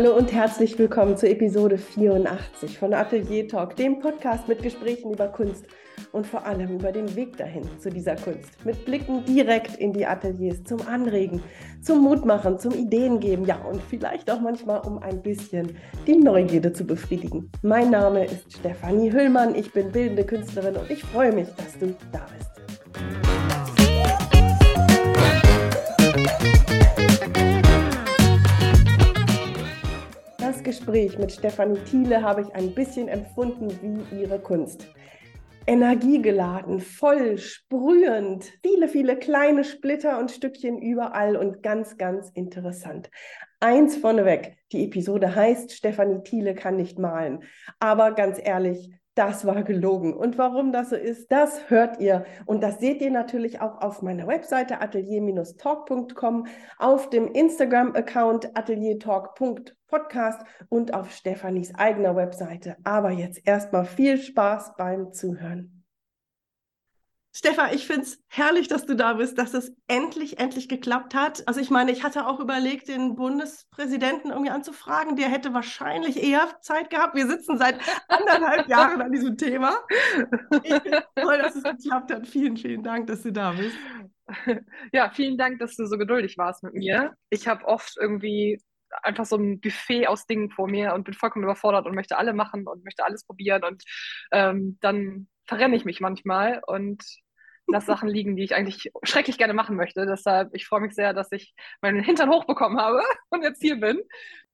Hallo und herzlich willkommen zur Episode 84 von Atelier Talk, dem Podcast mit Gesprächen über Kunst und vor allem über den Weg dahin zu dieser Kunst. Mit Blicken direkt in die Ateliers zum Anregen, zum Mutmachen, zum Ideengeben, ja und vielleicht auch manchmal um ein bisschen die Neugierde zu befriedigen. Mein Name ist Stefanie Hüllmann, ich bin bildende Künstlerin und ich freue mich, dass du da bist. Das Gespräch mit Stefanie Thiele habe ich ein bisschen empfunden wie ihre Kunst energiegeladen, voll, sprühend, viele, viele kleine Splitter und Stückchen überall und ganz, ganz interessant. Eins vorneweg, die Episode heißt, Stefanie Thiele kann nicht malen. Aber ganz ehrlich, das war gelogen. Und warum das so ist, das hört ihr. Und das seht ihr natürlich auch auf meiner Webseite atelier-talk.com, auf dem Instagram-Account ateliertalk.podcast und auf Stefanis eigener Webseite. Aber jetzt erstmal viel Spaß beim Zuhören. Stefan, ich finde es herrlich, dass du da bist, dass es endlich, endlich geklappt hat. Also ich meine, ich hatte auch überlegt, den Bundespräsidenten irgendwie anzufragen. Der hätte wahrscheinlich eher Zeit gehabt. Wir sitzen seit anderthalb Jahren an diesem Thema. Ich finde toll, dass es geklappt hat. Vielen, vielen Dank, dass du da bist. Ja, vielen Dank, dass du so geduldig warst mit mir. Ich habe oft irgendwie einfach so ein Buffet aus Dingen vor mir und bin vollkommen überfordert und möchte alle machen und möchte alles probieren und ähm, dann verrenne ich mich manchmal und lasse Sachen liegen, die ich eigentlich schrecklich gerne machen möchte. Deshalb, ich freue mich sehr, dass ich meinen Hintern hochbekommen habe und jetzt hier bin.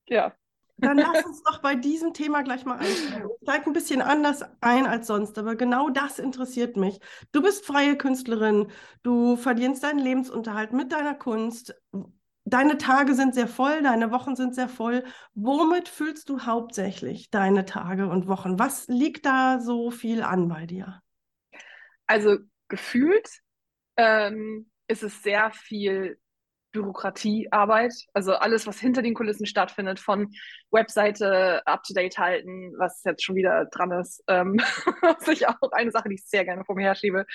Ja. Dann lass uns doch bei diesem Thema gleich mal einsteigen. Ich steige ein bisschen anders ein als sonst, aber genau das interessiert mich. Du bist freie Künstlerin, du verdienst deinen Lebensunterhalt mit deiner Kunst. Deine Tage sind sehr voll, deine Wochen sind sehr voll. Womit fühlst du hauptsächlich deine Tage und Wochen? Was liegt da so viel an bei dir? Also gefühlt ähm, ist es sehr viel Bürokratiearbeit, also alles, was hinter den Kulissen stattfindet, von Webseite up-to-date halten, was jetzt schon wieder dran ist, ähm, was ich auch eine Sache, die ich sehr gerne vor mir herschiebe,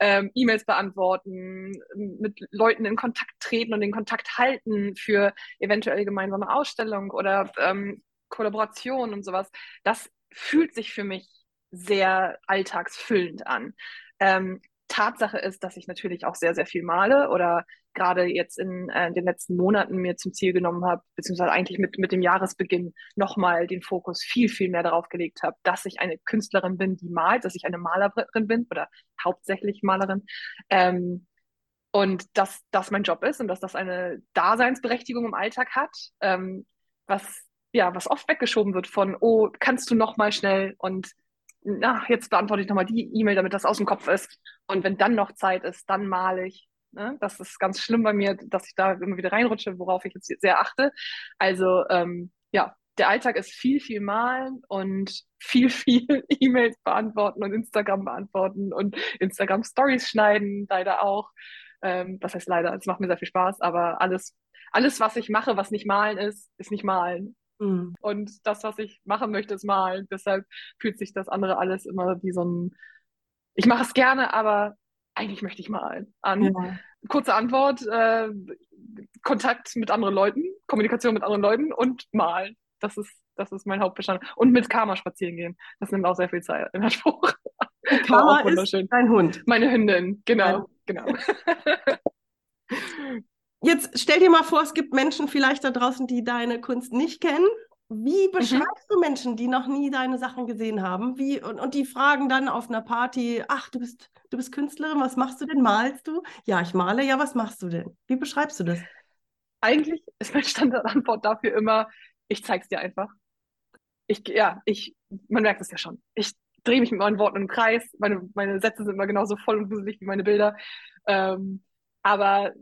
ähm, E-Mails beantworten, mit Leuten in Kontakt treten und den Kontakt halten für eventuell gemeinsame Ausstellung oder ähm, Kollaboration und sowas. Das fühlt sich für mich sehr alltagsfüllend an. Ähm, Tatsache ist, dass ich natürlich auch sehr, sehr viel male oder gerade jetzt in äh, den letzten Monaten mir zum Ziel genommen habe, beziehungsweise eigentlich mit, mit dem Jahresbeginn nochmal den Fokus viel, viel mehr darauf gelegt habe, dass ich eine Künstlerin bin, die malt, dass ich eine Malerin bin oder hauptsächlich Malerin. Ähm, und dass das mein Job ist und dass das eine Daseinsberechtigung im Alltag hat, ähm, was ja, was oft weggeschoben wird von, oh, kannst du noch mal schnell und na, jetzt beantworte ich nochmal die E-Mail, damit das aus dem Kopf ist. Und wenn dann noch Zeit ist, dann male ich. Ne? Das ist ganz schlimm bei mir, dass ich da immer wieder reinrutsche, worauf ich jetzt sehr achte. Also ähm, ja, der Alltag ist viel, viel malen und viel, viel E-Mails beantworten und Instagram beantworten und Instagram Stories schneiden, leider auch. Ähm, was heißt leider? Es macht mir sehr viel Spaß, aber alles, alles, was ich mache, was nicht malen ist, ist nicht malen. Mhm. Und das, was ich machen möchte, ist malen. Deshalb fühlt sich das andere alles immer wie so ein, ich mache es gerne, aber eigentlich möchte ich malen an. Ja. Kurze Antwort, äh, Kontakt mit anderen Leuten, Kommunikation mit anderen Leuten und malen. Das ist, das ist mein Hauptbestandteil. Und mit Karma spazieren gehen. Das nimmt auch sehr viel Zeit in Anspruch. Karma ist dein Hund. Meine Hündin, genau, genau. Jetzt stell dir mal vor, es gibt Menschen vielleicht da draußen, die deine Kunst nicht kennen. Wie mhm. beschreibst mhm. du Menschen, die noch nie deine Sachen gesehen haben? Wie, und, und die fragen dann auf einer Party, ach, du bist, du bist Künstlerin, was machst du denn? Malst du? Ja, ich male, ja, was machst du denn? Wie beschreibst du das? Eigentlich ist meine Standardantwort dafür immer, ich zeig's dir einfach. Ich, ja, ich, man merkt es ja schon. Ich drehe mich mit meinen Worten im Kreis. Meine, meine Sätze sind immer genauso voll und wuselig wie meine Bilder. Ähm, aber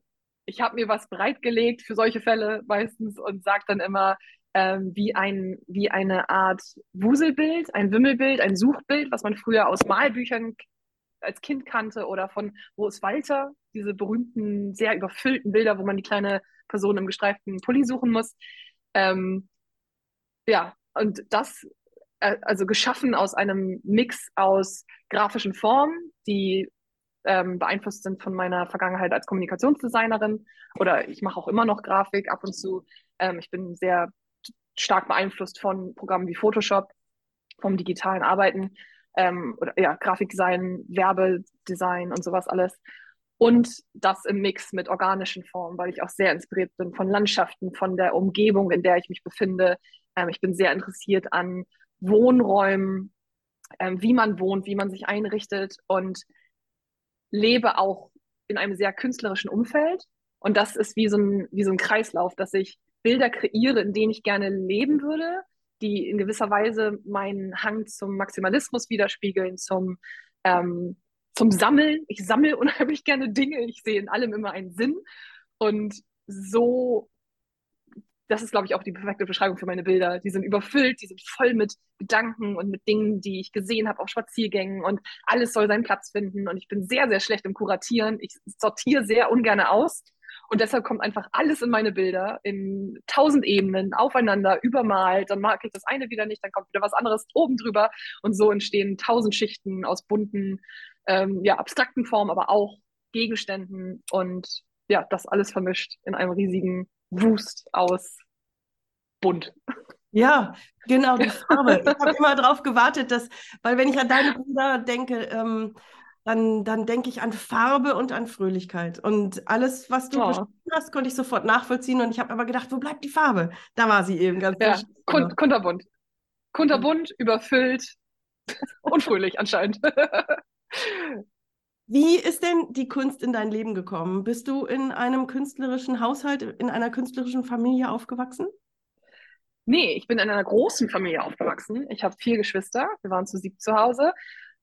ich habe mir was bereitgelegt für solche Fälle meistens und sage dann immer, ähm, wie, ein, wie eine Art Wuselbild, ein Wimmelbild, ein Suchbild, was man früher aus Malbüchern als Kind kannte oder von Wo ist Walter, diese berühmten, sehr überfüllten Bilder, wo man die kleine Person im gestreiften Pulli suchen muss. Ähm, ja, und das, äh, also geschaffen aus einem Mix aus grafischen Formen, die ähm, beeinflusst sind von meiner Vergangenheit als Kommunikationsdesignerin oder ich mache auch immer noch Grafik ab und zu. Ähm, ich bin sehr stark beeinflusst von Programmen wie Photoshop, vom digitalen Arbeiten ähm, oder ja, Grafikdesign, Werbedesign und sowas alles. Und das im Mix mit organischen Formen, weil ich auch sehr inspiriert bin von Landschaften, von der Umgebung, in der ich mich befinde. Ähm, ich bin sehr interessiert an Wohnräumen, ähm, wie man wohnt, wie man sich einrichtet und lebe auch in einem sehr künstlerischen Umfeld. Und das ist wie so ein, wie so ein Kreislauf, dass ich Bilder kreiere, in denen ich gerne leben würde, die in gewisser Weise meinen Hang zum Maximalismus widerspiegeln, zum ähm, zum Sammeln. Ich sammle unheimlich gerne Dinge. Ich sehe in allem immer einen Sinn. Und so, das ist, glaube ich, auch die perfekte Beschreibung für meine Bilder. Die sind überfüllt, die sind voll mit Gedanken und mit Dingen, die ich gesehen habe auf Spaziergängen und alles soll seinen Platz finden. Und ich bin sehr, sehr schlecht im Kuratieren. Ich sortiere sehr ungern aus. Und deshalb kommt einfach alles in meine Bilder in tausend Ebenen aufeinander, übermalt. Dann mag ich das eine wieder nicht, dann kommt wieder was anderes oben drüber. Und so entstehen tausend Schichten aus bunten ähm, ja, abstrakten Formen, aber auch Gegenständen und ja, das alles vermischt in einem riesigen Wust aus bunt. Ja, genau, die Farbe. Ich habe immer darauf gewartet, dass, weil wenn ich an deine Bilder denke, ähm, dann, dann denke ich an Farbe und an Fröhlichkeit. Und alles, was du oh. beschrieben hast, konnte ich sofort nachvollziehen. Und ich habe aber gedacht, wo bleibt die Farbe? Da war sie eben ganz Ja, kun kunterbunt. Kunterbunt, überfüllt und fröhlich anscheinend. Wie ist denn die Kunst in dein Leben gekommen? Bist du in einem künstlerischen Haushalt, in einer künstlerischen Familie aufgewachsen? Nee, ich bin in einer großen Familie aufgewachsen. Ich habe vier Geschwister. Wir waren zu sieben zu Hause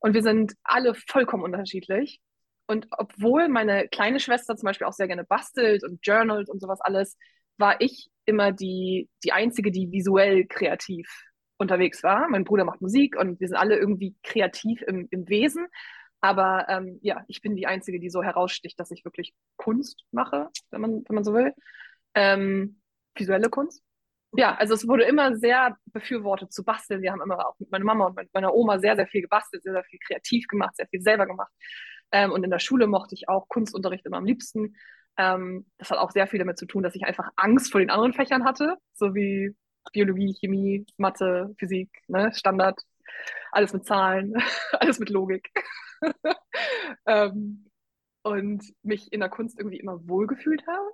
und wir sind alle vollkommen unterschiedlich. Und obwohl meine kleine Schwester zum Beispiel auch sehr gerne bastelt und journalt und sowas alles, war ich immer die, die Einzige, die visuell kreativ unterwegs war. Mein Bruder macht Musik und wir sind alle irgendwie kreativ im, im Wesen. Aber ähm, ja, ich bin die Einzige, die so heraussticht, dass ich wirklich Kunst mache, wenn man, wenn man so will. Ähm, visuelle Kunst. Ja, also es wurde immer sehr befürwortet zu basteln. Wir haben immer auch mit meiner Mama und meiner Oma sehr, sehr viel gebastelt, sehr, sehr viel kreativ gemacht, sehr viel selber gemacht. Ähm, und in der Schule mochte ich auch Kunstunterricht immer am liebsten. Ähm, das hat auch sehr viel damit zu tun, dass ich einfach Angst vor den anderen Fächern hatte, so wie Biologie, Chemie, Mathe, Physik, ne, Standard, alles mit Zahlen, alles mit Logik. ähm, und mich in der Kunst irgendwie immer wohlgefühlt habe.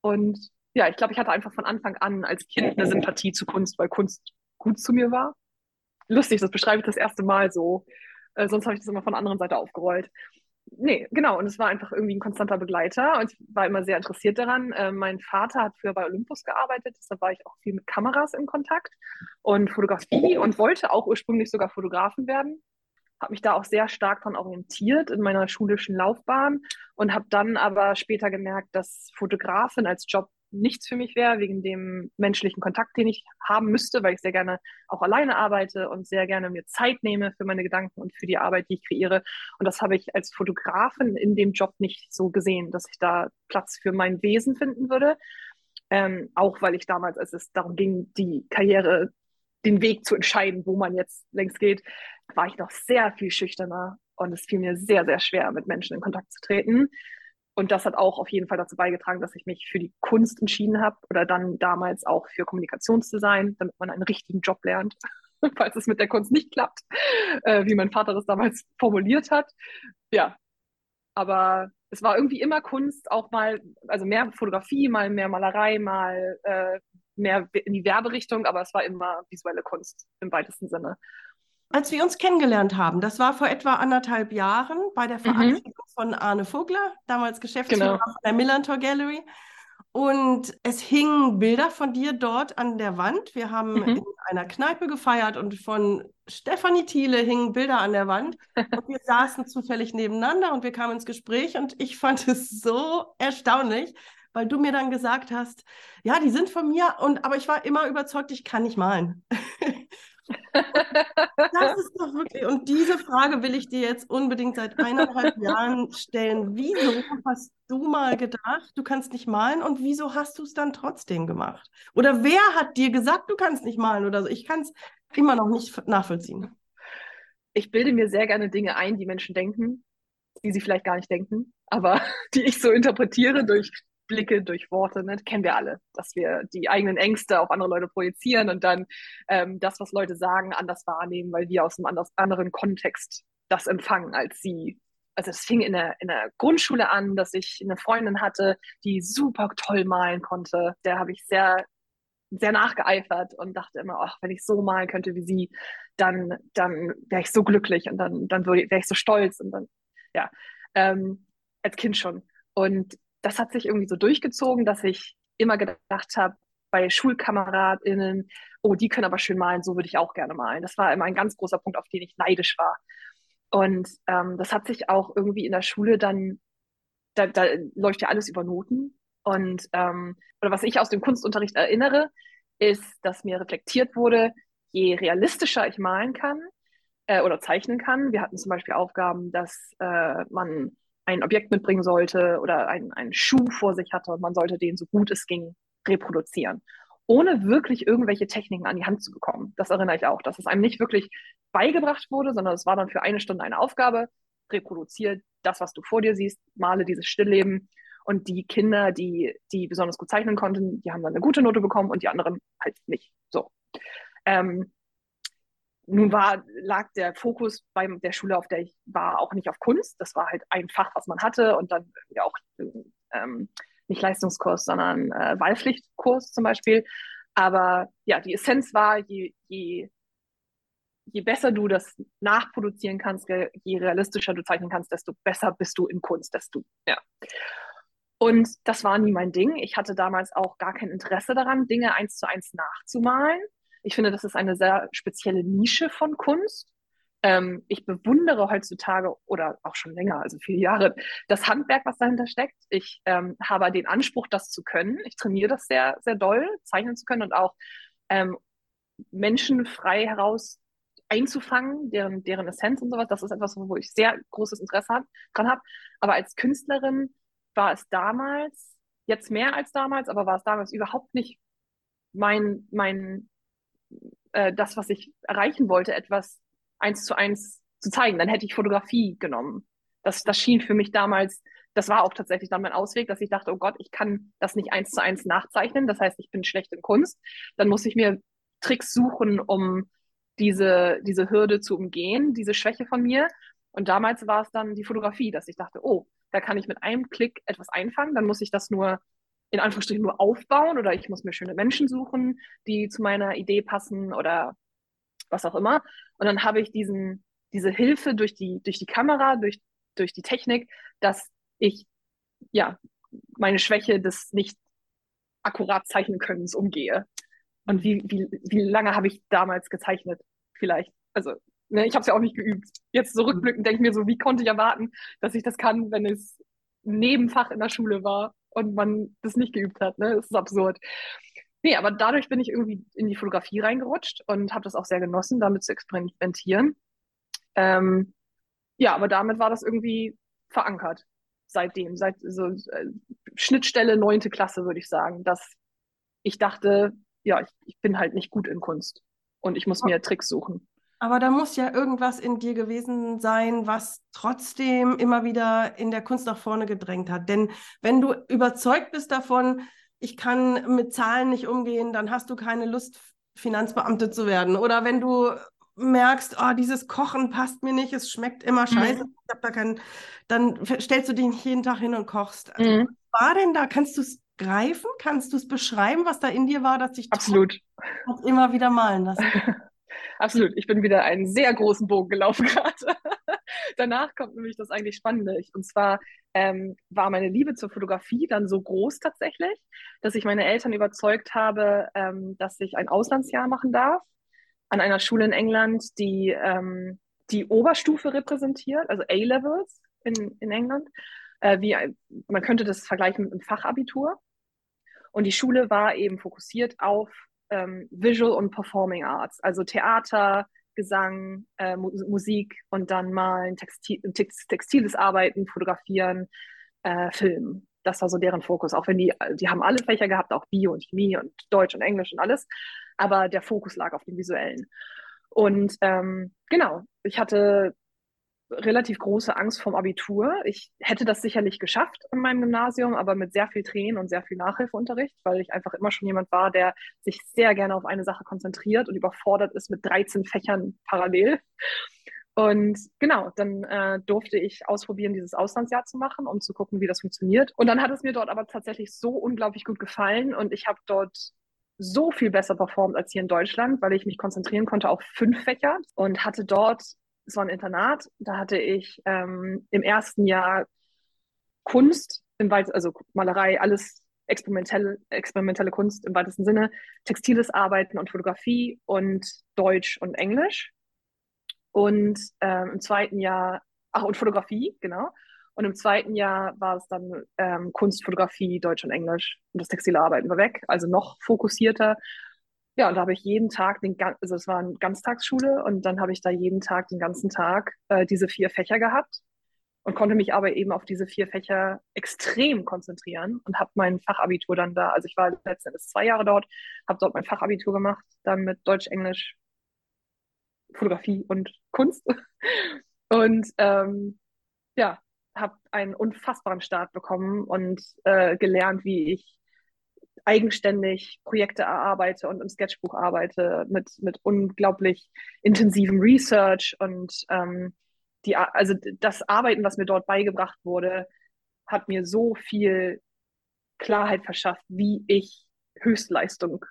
Und ja, ich glaube, ich hatte einfach von Anfang an als Kind eine Sympathie zu Kunst, weil Kunst gut zu mir war. Lustig, das beschreibe ich das erste Mal so. Äh, sonst habe ich das immer von der anderen Seite aufgerollt nee, genau. Und es war einfach irgendwie ein konstanter Begleiter und ich war immer sehr interessiert daran. Äh, mein Vater hat früher bei Olympus gearbeitet, deshalb war ich auch viel mit Kameras in Kontakt und Fotografie und wollte auch ursprünglich sogar Fotografen werden. Habe mich da auch sehr stark daran orientiert in meiner schulischen Laufbahn und habe dann aber später gemerkt, dass Fotografin als Job nichts für mich wäre, wegen dem menschlichen Kontakt, den ich haben müsste, weil ich sehr gerne auch alleine arbeite und sehr gerne mir Zeit nehme für meine Gedanken und für die Arbeit, die ich kreiere. Und das habe ich als Fotografin in dem Job nicht so gesehen, dass ich da Platz für mein Wesen finden würde. Ähm, auch weil ich damals, als es darum ging, die Karriere, den Weg zu entscheiden, wo man jetzt längst geht, war ich noch sehr viel schüchterner und es fiel mir sehr, sehr schwer, mit Menschen in Kontakt zu treten. Und das hat auch auf jeden Fall dazu beigetragen, dass ich mich für die Kunst entschieden habe oder dann damals auch für Kommunikationsdesign, damit man einen richtigen Job lernt, falls es mit der Kunst nicht klappt, äh, wie mein Vater das damals formuliert hat. Ja, aber es war irgendwie immer Kunst, auch mal, also mehr Fotografie, mal mehr Malerei, mal äh, mehr in die Werberichtung, aber es war immer visuelle Kunst im weitesten Sinne als wir uns kennengelernt haben, das war vor etwa anderthalb Jahren bei der mhm. Verabschiedung mhm. von Arne Vogler, damals Geschäftsführer genau. der Millantor Gallery. Und es hingen Bilder von dir dort an der Wand. Wir haben mhm. in einer Kneipe gefeiert und von Stefanie Thiele hingen Bilder an der Wand. Und wir saßen zufällig nebeneinander und wir kamen ins Gespräch und ich fand es so erstaunlich, weil du mir dann gesagt hast, ja, die sind von mir und aber ich war immer überzeugt, ich kann nicht malen. Das ist doch wirklich, und diese Frage will ich dir jetzt unbedingt seit eineinhalb Jahren stellen. Wieso hast du mal gedacht, du kannst nicht malen und wieso hast du es dann trotzdem gemacht? Oder wer hat dir gesagt, du kannst nicht malen oder so? Ich kann es immer noch nicht nachvollziehen. Ich bilde mir sehr gerne Dinge ein, die Menschen denken, die sie vielleicht gar nicht denken, aber die ich so interpretiere durch Blicke, durch Worte, ne? kennen wir alle, dass wir die eigenen Ängste auf andere Leute projizieren und dann ähm, das, was Leute sagen, anders wahrnehmen, weil wir aus einem anders, anderen Kontext das empfangen als sie. Also es fing in der, in der Grundschule an, dass ich eine Freundin hatte, die super toll malen konnte. Der habe ich sehr sehr nachgeeifert und dachte immer, ach, wenn ich so malen könnte wie sie, dann, dann wäre ich so glücklich und dann, dann wäre ich so stolz und dann, ja, ähm, als Kind schon. Und das hat sich irgendwie so durchgezogen, dass ich immer gedacht habe, bei SchulkameradInnen, oh, die können aber schön malen, so würde ich auch gerne malen. Das war immer ein ganz großer Punkt, auf den ich neidisch war. Und ähm, das hat sich auch irgendwie in der Schule dann, da, da läuft ja alles über Noten. Und ähm, oder was ich aus dem Kunstunterricht erinnere, ist, dass mir reflektiert wurde, je realistischer ich malen kann äh, oder zeichnen kann. Wir hatten zum Beispiel Aufgaben, dass äh, man ein Objekt mitbringen sollte oder ein, einen Schuh vor sich hatte und man sollte den so gut es ging reproduzieren, ohne wirklich irgendwelche Techniken an die Hand zu bekommen. Das erinnere ich auch, dass es einem nicht wirklich beigebracht wurde, sondern es war dann für eine Stunde eine Aufgabe, reproduziere das, was du vor dir siehst, male dieses Stillleben und die Kinder, die, die besonders gut zeichnen konnten, die haben dann eine gute Note bekommen und die anderen halt nicht. So. Ähm, nun war, lag der Fokus bei der Schule, auf der ich war, auch nicht auf Kunst. Das war halt ein Fach, was man hatte und dann ja auch ähm, nicht Leistungskurs, sondern äh, Wahlpflichtkurs zum Beispiel. Aber ja, die Essenz war, je, je, je besser du das nachproduzieren kannst, je realistischer du zeichnen kannst, desto besser bist du in Kunst, desto, ja. Und das war nie mein Ding. Ich hatte damals auch gar kein Interesse daran, Dinge eins zu eins nachzumalen. Ich finde, das ist eine sehr spezielle Nische von Kunst. Ähm, ich bewundere heutzutage oder auch schon länger, also viele Jahre, das Handwerk, was dahinter steckt. Ich ähm, habe den Anspruch, das zu können. Ich trainiere das sehr, sehr doll, zeichnen zu können und auch ähm, Menschen frei heraus einzufangen, deren, deren Essenz und sowas. Das ist etwas, wo ich sehr großes Interesse hab, dran habe. Aber als Künstlerin war es damals, jetzt mehr als damals, aber war es damals überhaupt nicht mein, mein, äh, das, was ich erreichen wollte, etwas eins zu eins zu zeigen. Dann hätte ich Fotografie genommen. Das, das schien für mich damals, das war auch tatsächlich dann mein Ausweg, dass ich dachte, oh Gott, ich kann das nicht eins zu eins nachzeichnen. Das heißt, ich bin schlecht in Kunst. Dann muss ich mir Tricks suchen, um diese, diese Hürde zu umgehen, diese Schwäche von mir. Und damals war es dann die Fotografie, dass ich dachte, oh, da kann ich mit einem Klick etwas einfangen. Dann muss ich das nur in Anführungsstrichen nur aufbauen oder ich muss mir schöne Menschen suchen, die zu meiner Idee passen oder was auch immer. Und dann habe ich diesen, diese Hilfe durch die, durch die Kamera, durch, durch die Technik, dass ich ja meine Schwäche des nicht akkurat zeichnen können umgehe. Und wie, wie, wie lange habe ich damals gezeichnet? Vielleicht, also ne, ich habe es ja auch nicht geübt. Jetzt zurückblickend denke ich mir so, wie konnte ich erwarten, dass ich das kann, wenn es Nebenfach in der Schule war und man das nicht geübt hat. Ne? Das ist absurd. Nee, aber dadurch bin ich irgendwie in die Fotografie reingerutscht und habe das auch sehr genossen, damit zu experimentieren. Ähm, ja, aber damit war das irgendwie verankert seitdem, seit so äh, Schnittstelle neunte Klasse, würde ich sagen, dass ich dachte, ja, ich, ich bin halt nicht gut in Kunst und ich muss mir Tricks suchen. Aber da muss ja irgendwas in dir gewesen sein, was trotzdem immer wieder in der Kunst nach vorne gedrängt hat. Denn wenn du überzeugt bist davon, ich kann mit Zahlen nicht umgehen, dann hast du keine Lust, Finanzbeamte zu werden. Oder wenn du merkst, oh, dieses Kochen passt mir nicht, es schmeckt immer mhm. scheiße, mhm. ich hab da keinen, dann stellst du dich nicht jeden Tag hin und kochst. Also, mhm. Was war denn da? Kannst du es greifen? Kannst du es beschreiben, was da in dir war, dass dich Absolut. immer wieder malen lassen? Absolut. Ich bin wieder einen sehr großen Bogen gelaufen gerade. Danach kommt nämlich das eigentlich Spannende. Und zwar ähm, war meine Liebe zur Fotografie dann so groß tatsächlich, dass ich meine Eltern überzeugt habe, ähm, dass ich ein Auslandsjahr machen darf an einer Schule in England, die ähm, die Oberstufe repräsentiert, also A-Levels in, in England. Äh, wie, man könnte das vergleichen mit einem Fachabitur. Und die Schule war eben fokussiert auf ähm, Visual und Performing Arts, also Theater, Gesang, äh, Mu Musik und dann malen, Textil, Text, textiles Arbeiten, Fotografieren, äh, Filmen. Das war so deren Fokus. Auch wenn die, die haben alle Fächer gehabt, auch Bio und Chemie und Deutsch und Englisch und alles. Aber der Fokus lag auf dem Visuellen. Und ähm, genau, ich hatte relativ große Angst vorm Abitur. Ich hätte das sicherlich geschafft in meinem Gymnasium, aber mit sehr viel Tränen und sehr viel Nachhilfeunterricht, weil ich einfach immer schon jemand war, der sich sehr gerne auf eine Sache konzentriert und überfordert ist mit 13 Fächern parallel. Und genau, dann äh, durfte ich ausprobieren, dieses Auslandsjahr zu machen, um zu gucken, wie das funktioniert. Und dann hat es mir dort aber tatsächlich so unglaublich gut gefallen und ich habe dort so viel besser performt als hier in Deutschland, weil ich mich konzentrieren konnte auf fünf Fächer und hatte dort, es war ein Internat, da hatte ich ähm, im ersten Jahr Kunst, im weit, also Malerei, alles experimentelle, experimentelle Kunst im weitesten Sinne, textiles Arbeiten und Fotografie und Deutsch und Englisch. Und ähm, im zweiten Jahr, ach, und Fotografie, genau. Und im zweiten Jahr war es dann ähm, Kunst, Fotografie, Deutsch und Englisch. Und das textile Arbeiten war weg, also noch fokussierter. Ja, und da habe ich jeden Tag, den, also es war eine Ganztagsschule, und dann habe ich da jeden Tag, den ganzen Tag, äh, diese vier Fächer gehabt und konnte mich aber eben auf diese vier Fächer extrem konzentrieren und habe mein Fachabitur dann da, also ich war letztendlich zwei Jahre dort, habe dort mein Fachabitur gemacht, dann mit Deutsch, Englisch, Fotografie und Kunst. Und ähm, ja, habe einen unfassbaren Start bekommen und äh, gelernt, wie ich eigenständig Projekte erarbeite und im Sketchbuch arbeite mit, mit unglaublich intensivem Research und ähm, die, also das Arbeiten, was mir dort beigebracht wurde, hat mir so viel Klarheit verschafft, wie ich Höchstleistung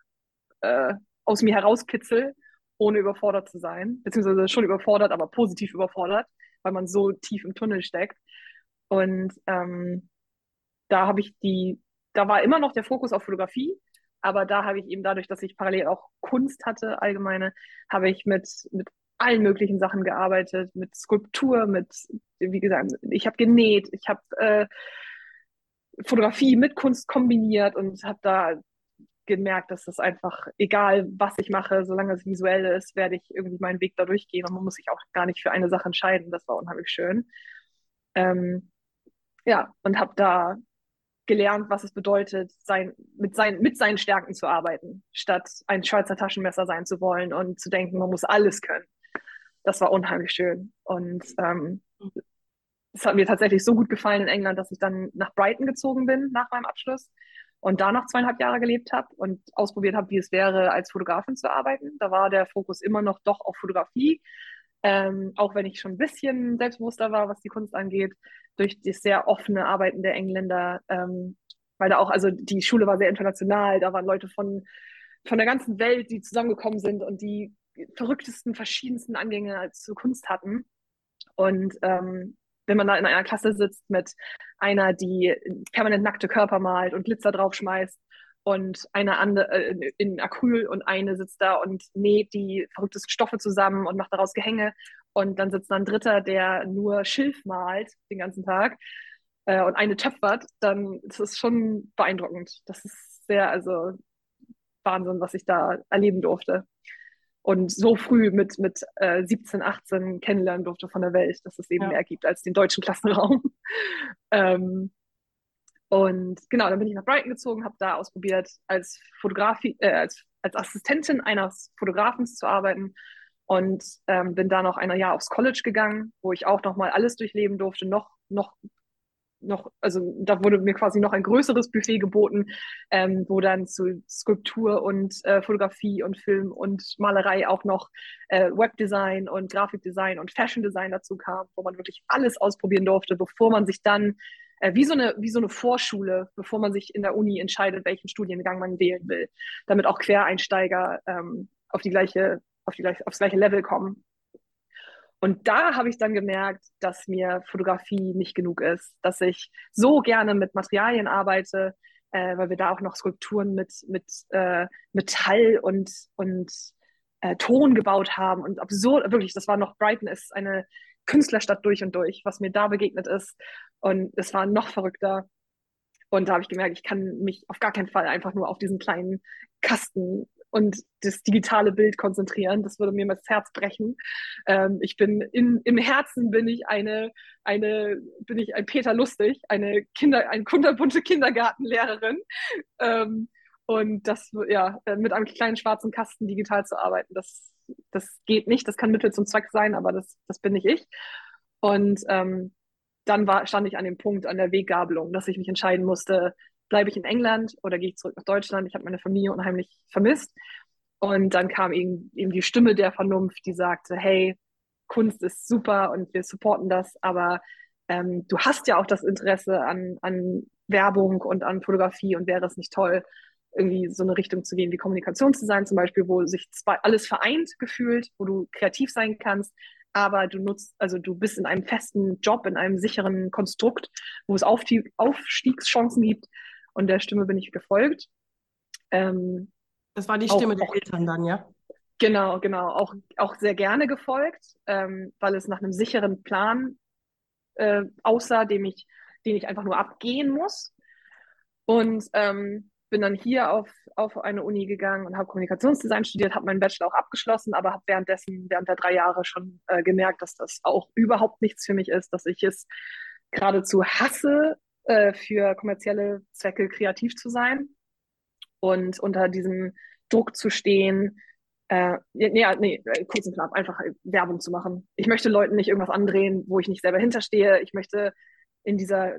äh, aus mir herauskitzel ohne überfordert zu sein, beziehungsweise schon überfordert, aber positiv überfordert, weil man so tief im Tunnel steckt. Und ähm, da habe ich die, da war immer noch der Fokus auf Fotografie, aber da habe ich eben dadurch, dass ich parallel auch Kunst hatte, allgemeine, habe ich mit, mit allen möglichen Sachen gearbeitet, mit Skulptur, mit, wie gesagt, ich habe genäht, ich habe äh, Fotografie mit Kunst kombiniert und habe da gemerkt, dass das einfach, egal was ich mache, solange es visuell ist, werde ich irgendwie meinen Weg da durchgehen und man muss sich auch gar nicht für eine Sache entscheiden. Das war unheimlich schön. Ähm, ja, und habe da gelernt, was es bedeutet, sein, mit, sein, mit seinen Stärken zu arbeiten, statt ein Schweizer Taschenmesser sein zu wollen und zu denken, man muss alles können. Das war unheimlich schön. Und ähm, es hat mir tatsächlich so gut gefallen in England, dass ich dann nach Brighton gezogen bin nach meinem Abschluss und da noch zweieinhalb Jahre gelebt habe und ausprobiert habe, wie es wäre, als Fotografin zu arbeiten. Da war der Fokus immer noch doch auf Fotografie, ähm, auch wenn ich schon ein bisschen selbstbewusster war, was die Kunst angeht, durch das sehr offene Arbeiten der Engländer, ähm, weil da auch, also die Schule war sehr international, da waren Leute von, von der ganzen Welt, die zusammengekommen sind und die verrücktesten, verschiedensten Angänge zur Kunst hatten. Und ähm, wenn man da in einer Klasse sitzt mit einer, die permanent nackte Körper malt und Glitzer draufschmeißt und eine andere äh, in Acryl und eine sitzt da und näht die verrücktesten Stoffe zusammen und macht daraus Gehänge und dann sitzt da ein Dritter, der nur Schilf malt den ganzen Tag äh, und eine töpfert, dann ist es schon beeindruckend. Das ist sehr, also Wahnsinn, was ich da erleben durfte und so früh mit, mit äh, 17, 18 kennenlernen durfte von der Welt, dass es eben ja. mehr gibt als den deutschen Klassenraum. ähm, und genau, dann bin ich nach Brighton gezogen, habe da ausprobiert, als Fotografie, äh, als, als Assistentin eines Fotografen zu arbeiten. Und ähm, bin da noch ein Jahr aufs College gegangen, wo ich auch nochmal alles durchleben durfte, noch, noch noch, also da wurde mir quasi noch ein größeres Buffet geboten, ähm, wo dann zu Skulptur und äh, Fotografie und Film und Malerei auch noch äh, Webdesign und Grafikdesign und Fashion Design dazu kam, wo man wirklich alles ausprobieren durfte, bevor man sich dann äh, wie so eine wie so eine Vorschule, bevor man sich in der Uni entscheidet, welchen Studiengang man wählen will, damit auch Quereinsteiger ähm, auf die gleiche auf die aufs gleiche Level kommen. Und da habe ich dann gemerkt, dass mir Fotografie nicht genug ist, dass ich so gerne mit Materialien arbeite, äh, weil wir da auch noch Skulpturen mit, mit äh, Metall und, und äh, Ton gebaut haben. Und absurd, wirklich, das war noch, Brighton ist eine Künstlerstadt durch und durch, was mir da begegnet ist. Und es war noch verrückter. Und da habe ich gemerkt, ich kann mich auf gar keinen Fall einfach nur auf diesen kleinen Kasten und das digitale Bild konzentrieren. Das würde mir das Herz brechen. Ähm, ich bin in, im Herzen bin ich eine, eine, bin ich ein Peter Lustig, eine Kinder, eine kunterbunte Kindergartenlehrerin. Ähm, und das, ja, mit einem kleinen schwarzen Kasten digital zu arbeiten, das, das geht nicht. Das kann Mittel zum Zweck sein, aber das, das bin nicht ich. Und ähm, dann war, stand ich an dem Punkt, an der Weggabelung, dass ich mich entscheiden musste, bleibe ich in England oder gehe ich zurück nach Deutschland? Ich habe meine Familie unheimlich vermisst. Und dann kam eben, eben die Stimme der Vernunft, die sagte, hey, Kunst ist super und wir supporten das, aber ähm, du hast ja auch das Interesse an, an Werbung und an Fotografie und wäre es nicht toll, irgendwie so eine Richtung zu gehen wie Kommunikationsdesign zum Beispiel, wo sich alles vereint gefühlt, wo du kreativ sein kannst, aber du nutzt, also du bist in einem festen Job, in einem sicheren Konstrukt, wo es Aufstiegschancen gibt und der Stimme bin ich gefolgt. Ähm, das war die Stimme auch, der Eltern dann, ja? Genau, genau. Auch, auch sehr gerne gefolgt, ähm, weil es nach einem sicheren Plan äh, aussah, dem ich, den ich einfach nur abgehen muss. Und ähm, bin dann hier auf, auf eine Uni gegangen und habe Kommunikationsdesign studiert, habe meinen Bachelor auch abgeschlossen, aber habe währenddessen, während der drei Jahre schon äh, gemerkt, dass das auch überhaupt nichts für mich ist, dass ich es geradezu hasse, äh, für kommerzielle Zwecke kreativ zu sein und unter diesem Druck zu stehen, äh, nee, nee, kurz und knapp, einfach Werbung zu machen. Ich möchte Leuten nicht irgendwas andrehen, wo ich nicht selber hinterstehe. Ich möchte in dieser,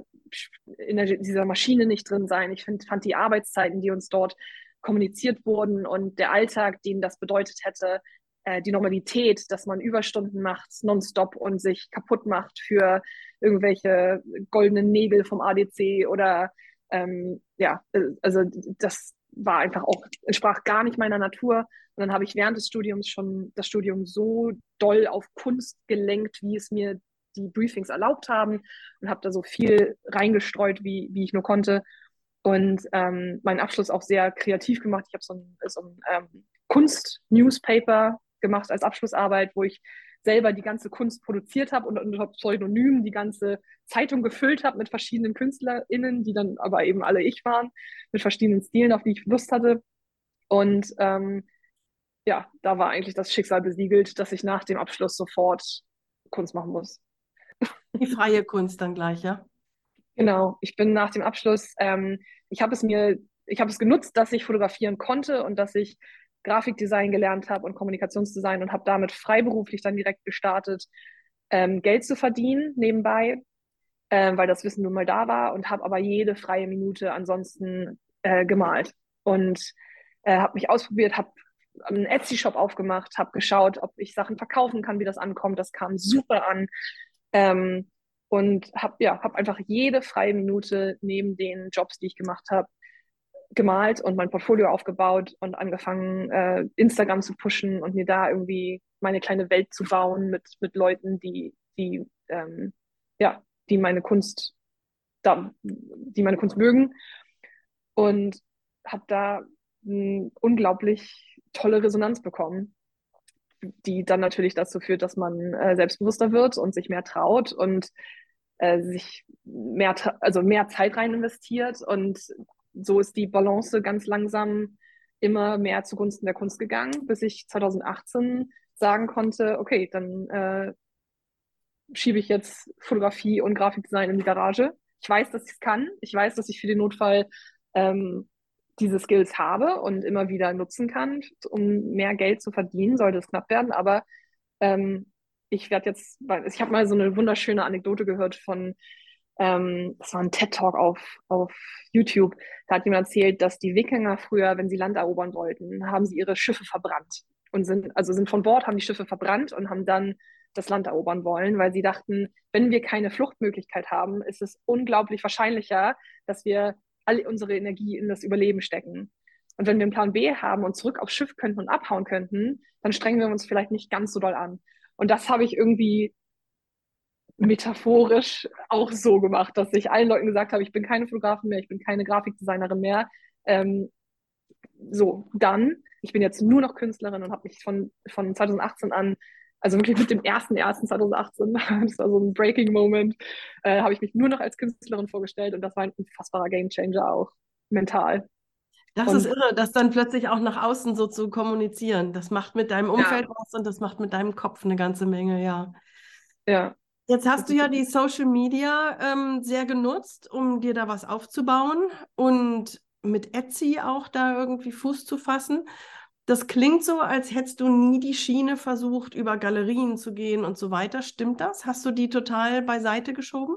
in der, dieser Maschine nicht drin sein. Ich find, fand die Arbeitszeiten, die uns dort kommuniziert wurden und der Alltag, den das bedeutet hätte, äh, die Normalität, dass man Überstunden macht, nonstop und sich kaputt macht für irgendwelche goldenen Nägel vom ADC oder ähm, ja, äh, also das war einfach auch, entsprach gar nicht meiner Natur. Und dann habe ich während des Studiums schon das Studium so doll auf Kunst gelenkt, wie es mir die Briefings erlaubt haben und habe da so viel reingestreut, wie, wie ich nur konnte. Und ähm, meinen Abschluss auch sehr kreativ gemacht. Ich habe so ein, so ein ähm, Kunst-Newspaper gemacht als Abschlussarbeit, wo ich selber die ganze Kunst produziert habe und unter Pseudonym die ganze Zeitung gefüllt habe mit verschiedenen KünstlerInnen, die dann aber eben alle ich waren, mit verschiedenen Stilen, auf die ich Lust hatte. Und ähm, ja, da war eigentlich das Schicksal besiegelt, dass ich nach dem Abschluss sofort Kunst machen muss. Die freie Kunst dann gleich, ja? Genau. Ich bin nach dem Abschluss, ähm, ich habe es mir, ich habe es genutzt, dass ich fotografieren konnte und dass ich Grafikdesign gelernt habe und Kommunikationsdesign und habe damit freiberuflich dann direkt gestartet, ähm, Geld zu verdienen nebenbei, äh, weil das Wissen nun mal da war und habe aber jede freie Minute ansonsten äh, gemalt und äh, habe mich ausprobiert, habe einen Etsy-Shop aufgemacht, habe geschaut, ob ich Sachen verkaufen kann, wie das ankommt. Das kam super an. Ähm, und habe ja, hab einfach jede freie Minute neben den Jobs, die ich gemacht habe, gemalt und mein Portfolio aufgebaut und angefangen, äh, Instagram zu pushen und mir da irgendwie meine kleine Welt zu bauen mit, mit Leuten, die, die, ähm, ja, die meine Kunst, da, die meine Kunst mögen. Und habe da eine unglaublich tolle Resonanz bekommen, die dann natürlich dazu führt, dass man äh, selbstbewusster wird und sich mehr traut und äh, sich mehr, also mehr Zeit rein investiert und so ist die Balance ganz langsam immer mehr zugunsten der Kunst gegangen, bis ich 2018 sagen konnte, okay, dann äh, schiebe ich jetzt Fotografie und Grafikdesign in die Garage. Ich weiß, dass ich es kann. Ich weiß, dass ich für den Notfall ähm, diese Skills habe und immer wieder nutzen kann, um mehr Geld zu verdienen, sollte es knapp werden. Aber ähm, ich werde jetzt, ich habe mal so eine wunderschöne Anekdote gehört von ähm, das war ein TED-Talk auf, auf YouTube, da hat jemand erzählt, dass die Wikinger früher, wenn sie Land erobern wollten, haben sie ihre Schiffe verbrannt und sind, also sind von Bord, haben die Schiffe verbrannt und haben dann das Land erobern wollen, weil sie dachten, wenn wir keine Fluchtmöglichkeit haben, ist es unglaublich wahrscheinlicher, dass wir alle unsere Energie in das Überleben stecken. Und wenn wir einen Plan B haben und zurück aufs Schiff könnten und abhauen könnten, dann strengen wir uns vielleicht nicht ganz so doll an. Und das habe ich irgendwie metaphorisch auch so gemacht, dass ich allen Leuten gesagt habe, ich bin keine Fotografin mehr, ich bin keine Grafikdesignerin mehr. Ähm, so, dann, ich bin jetzt nur noch Künstlerin und habe mich von, von 2018 an, also wirklich mit dem 1.1.2018, das war so ein Breaking Moment, äh, habe ich mich nur noch als Künstlerin vorgestellt und das war ein unfassbarer Gamechanger auch, mental. Das und, ist irre, das dann plötzlich auch nach außen so zu kommunizieren. Das macht mit deinem Umfeld ja. was und das macht mit deinem Kopf eine ganze Menge, ja. Ja, Jetzt hast du ja die Social Media ähm, sehr genutzt, um dir da was aufzubauen und mit Etsy auch da irgendwie Fuß zu fassen. Das klingt so, als hättest du nie die Schiene versucht, über Galerien zu gehen und so weiter. Stimmt das? Hast du die total beiseite geschoben?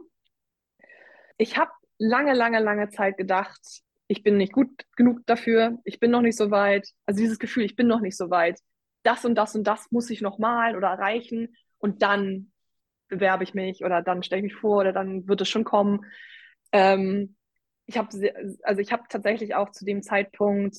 Ich habe lange, lange, lange Zeit gedacht, ich bin nicht gut genug dafür, ich bin noch nicht so weit. Also dieses Gefühl, ich bin noch nicht so weit. Das und das und das muss ich noch malen oder erreichen und dann bewerbe ich mich oder dann stelle ich mich vor oder dann wird es schon kommen. Ähm, ich habe also ich habe tatsächlich auch zu dem Zeitpunkt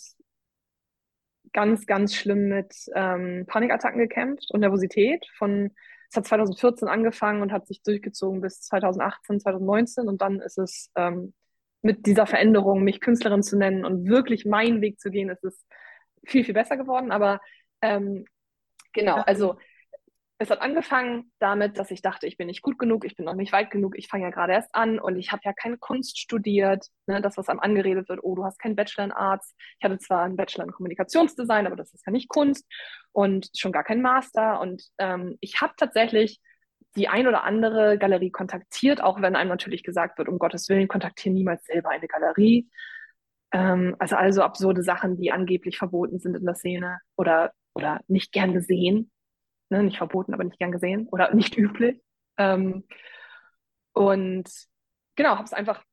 ganz, ganz schlimm mit ähm, Panikattacken gekämpft und Nervosität. Von, es hat 2014 angefangen und hat sich durchgezogen bis 2018, 2019 und dann ist es ähm, mit dieser Veränderung, mich Künstlerin zu nennen und wirklich meinen Weg zu gehen, ist es viel, viel besser geworden. Aber ähm, genau, also es hat angefangen damit, dass ich dachte, ich bin nicht gut genug, ich bin noch nicht weit genug, ich fange ja gerade erst an und ich habe ja keine Kunst studiert. Ne, das, was einem angeredet wird, oh, du hast keinen Bachelor in Arts. Ich hatte zwar einen Bachelor in Kommunikationsdesign, aber das ist ja nicht Kunst und schon gar kein Master. Und ähm, ich habe tatsächlich die ein oder andere Galerie kontaktiert, auch wenn einem natürlich gesagt wird, um Gottes Willen, kontaktiere niemals selber eine Galerie. Ähm, also also absurde Sachen, die angeblich verboten sind in der Szene oder, oder nicht gern gesehen ne, nicht verboten, aber nicht gern gesehen oder nicht üblich. Ähm, und genau, habe es einfach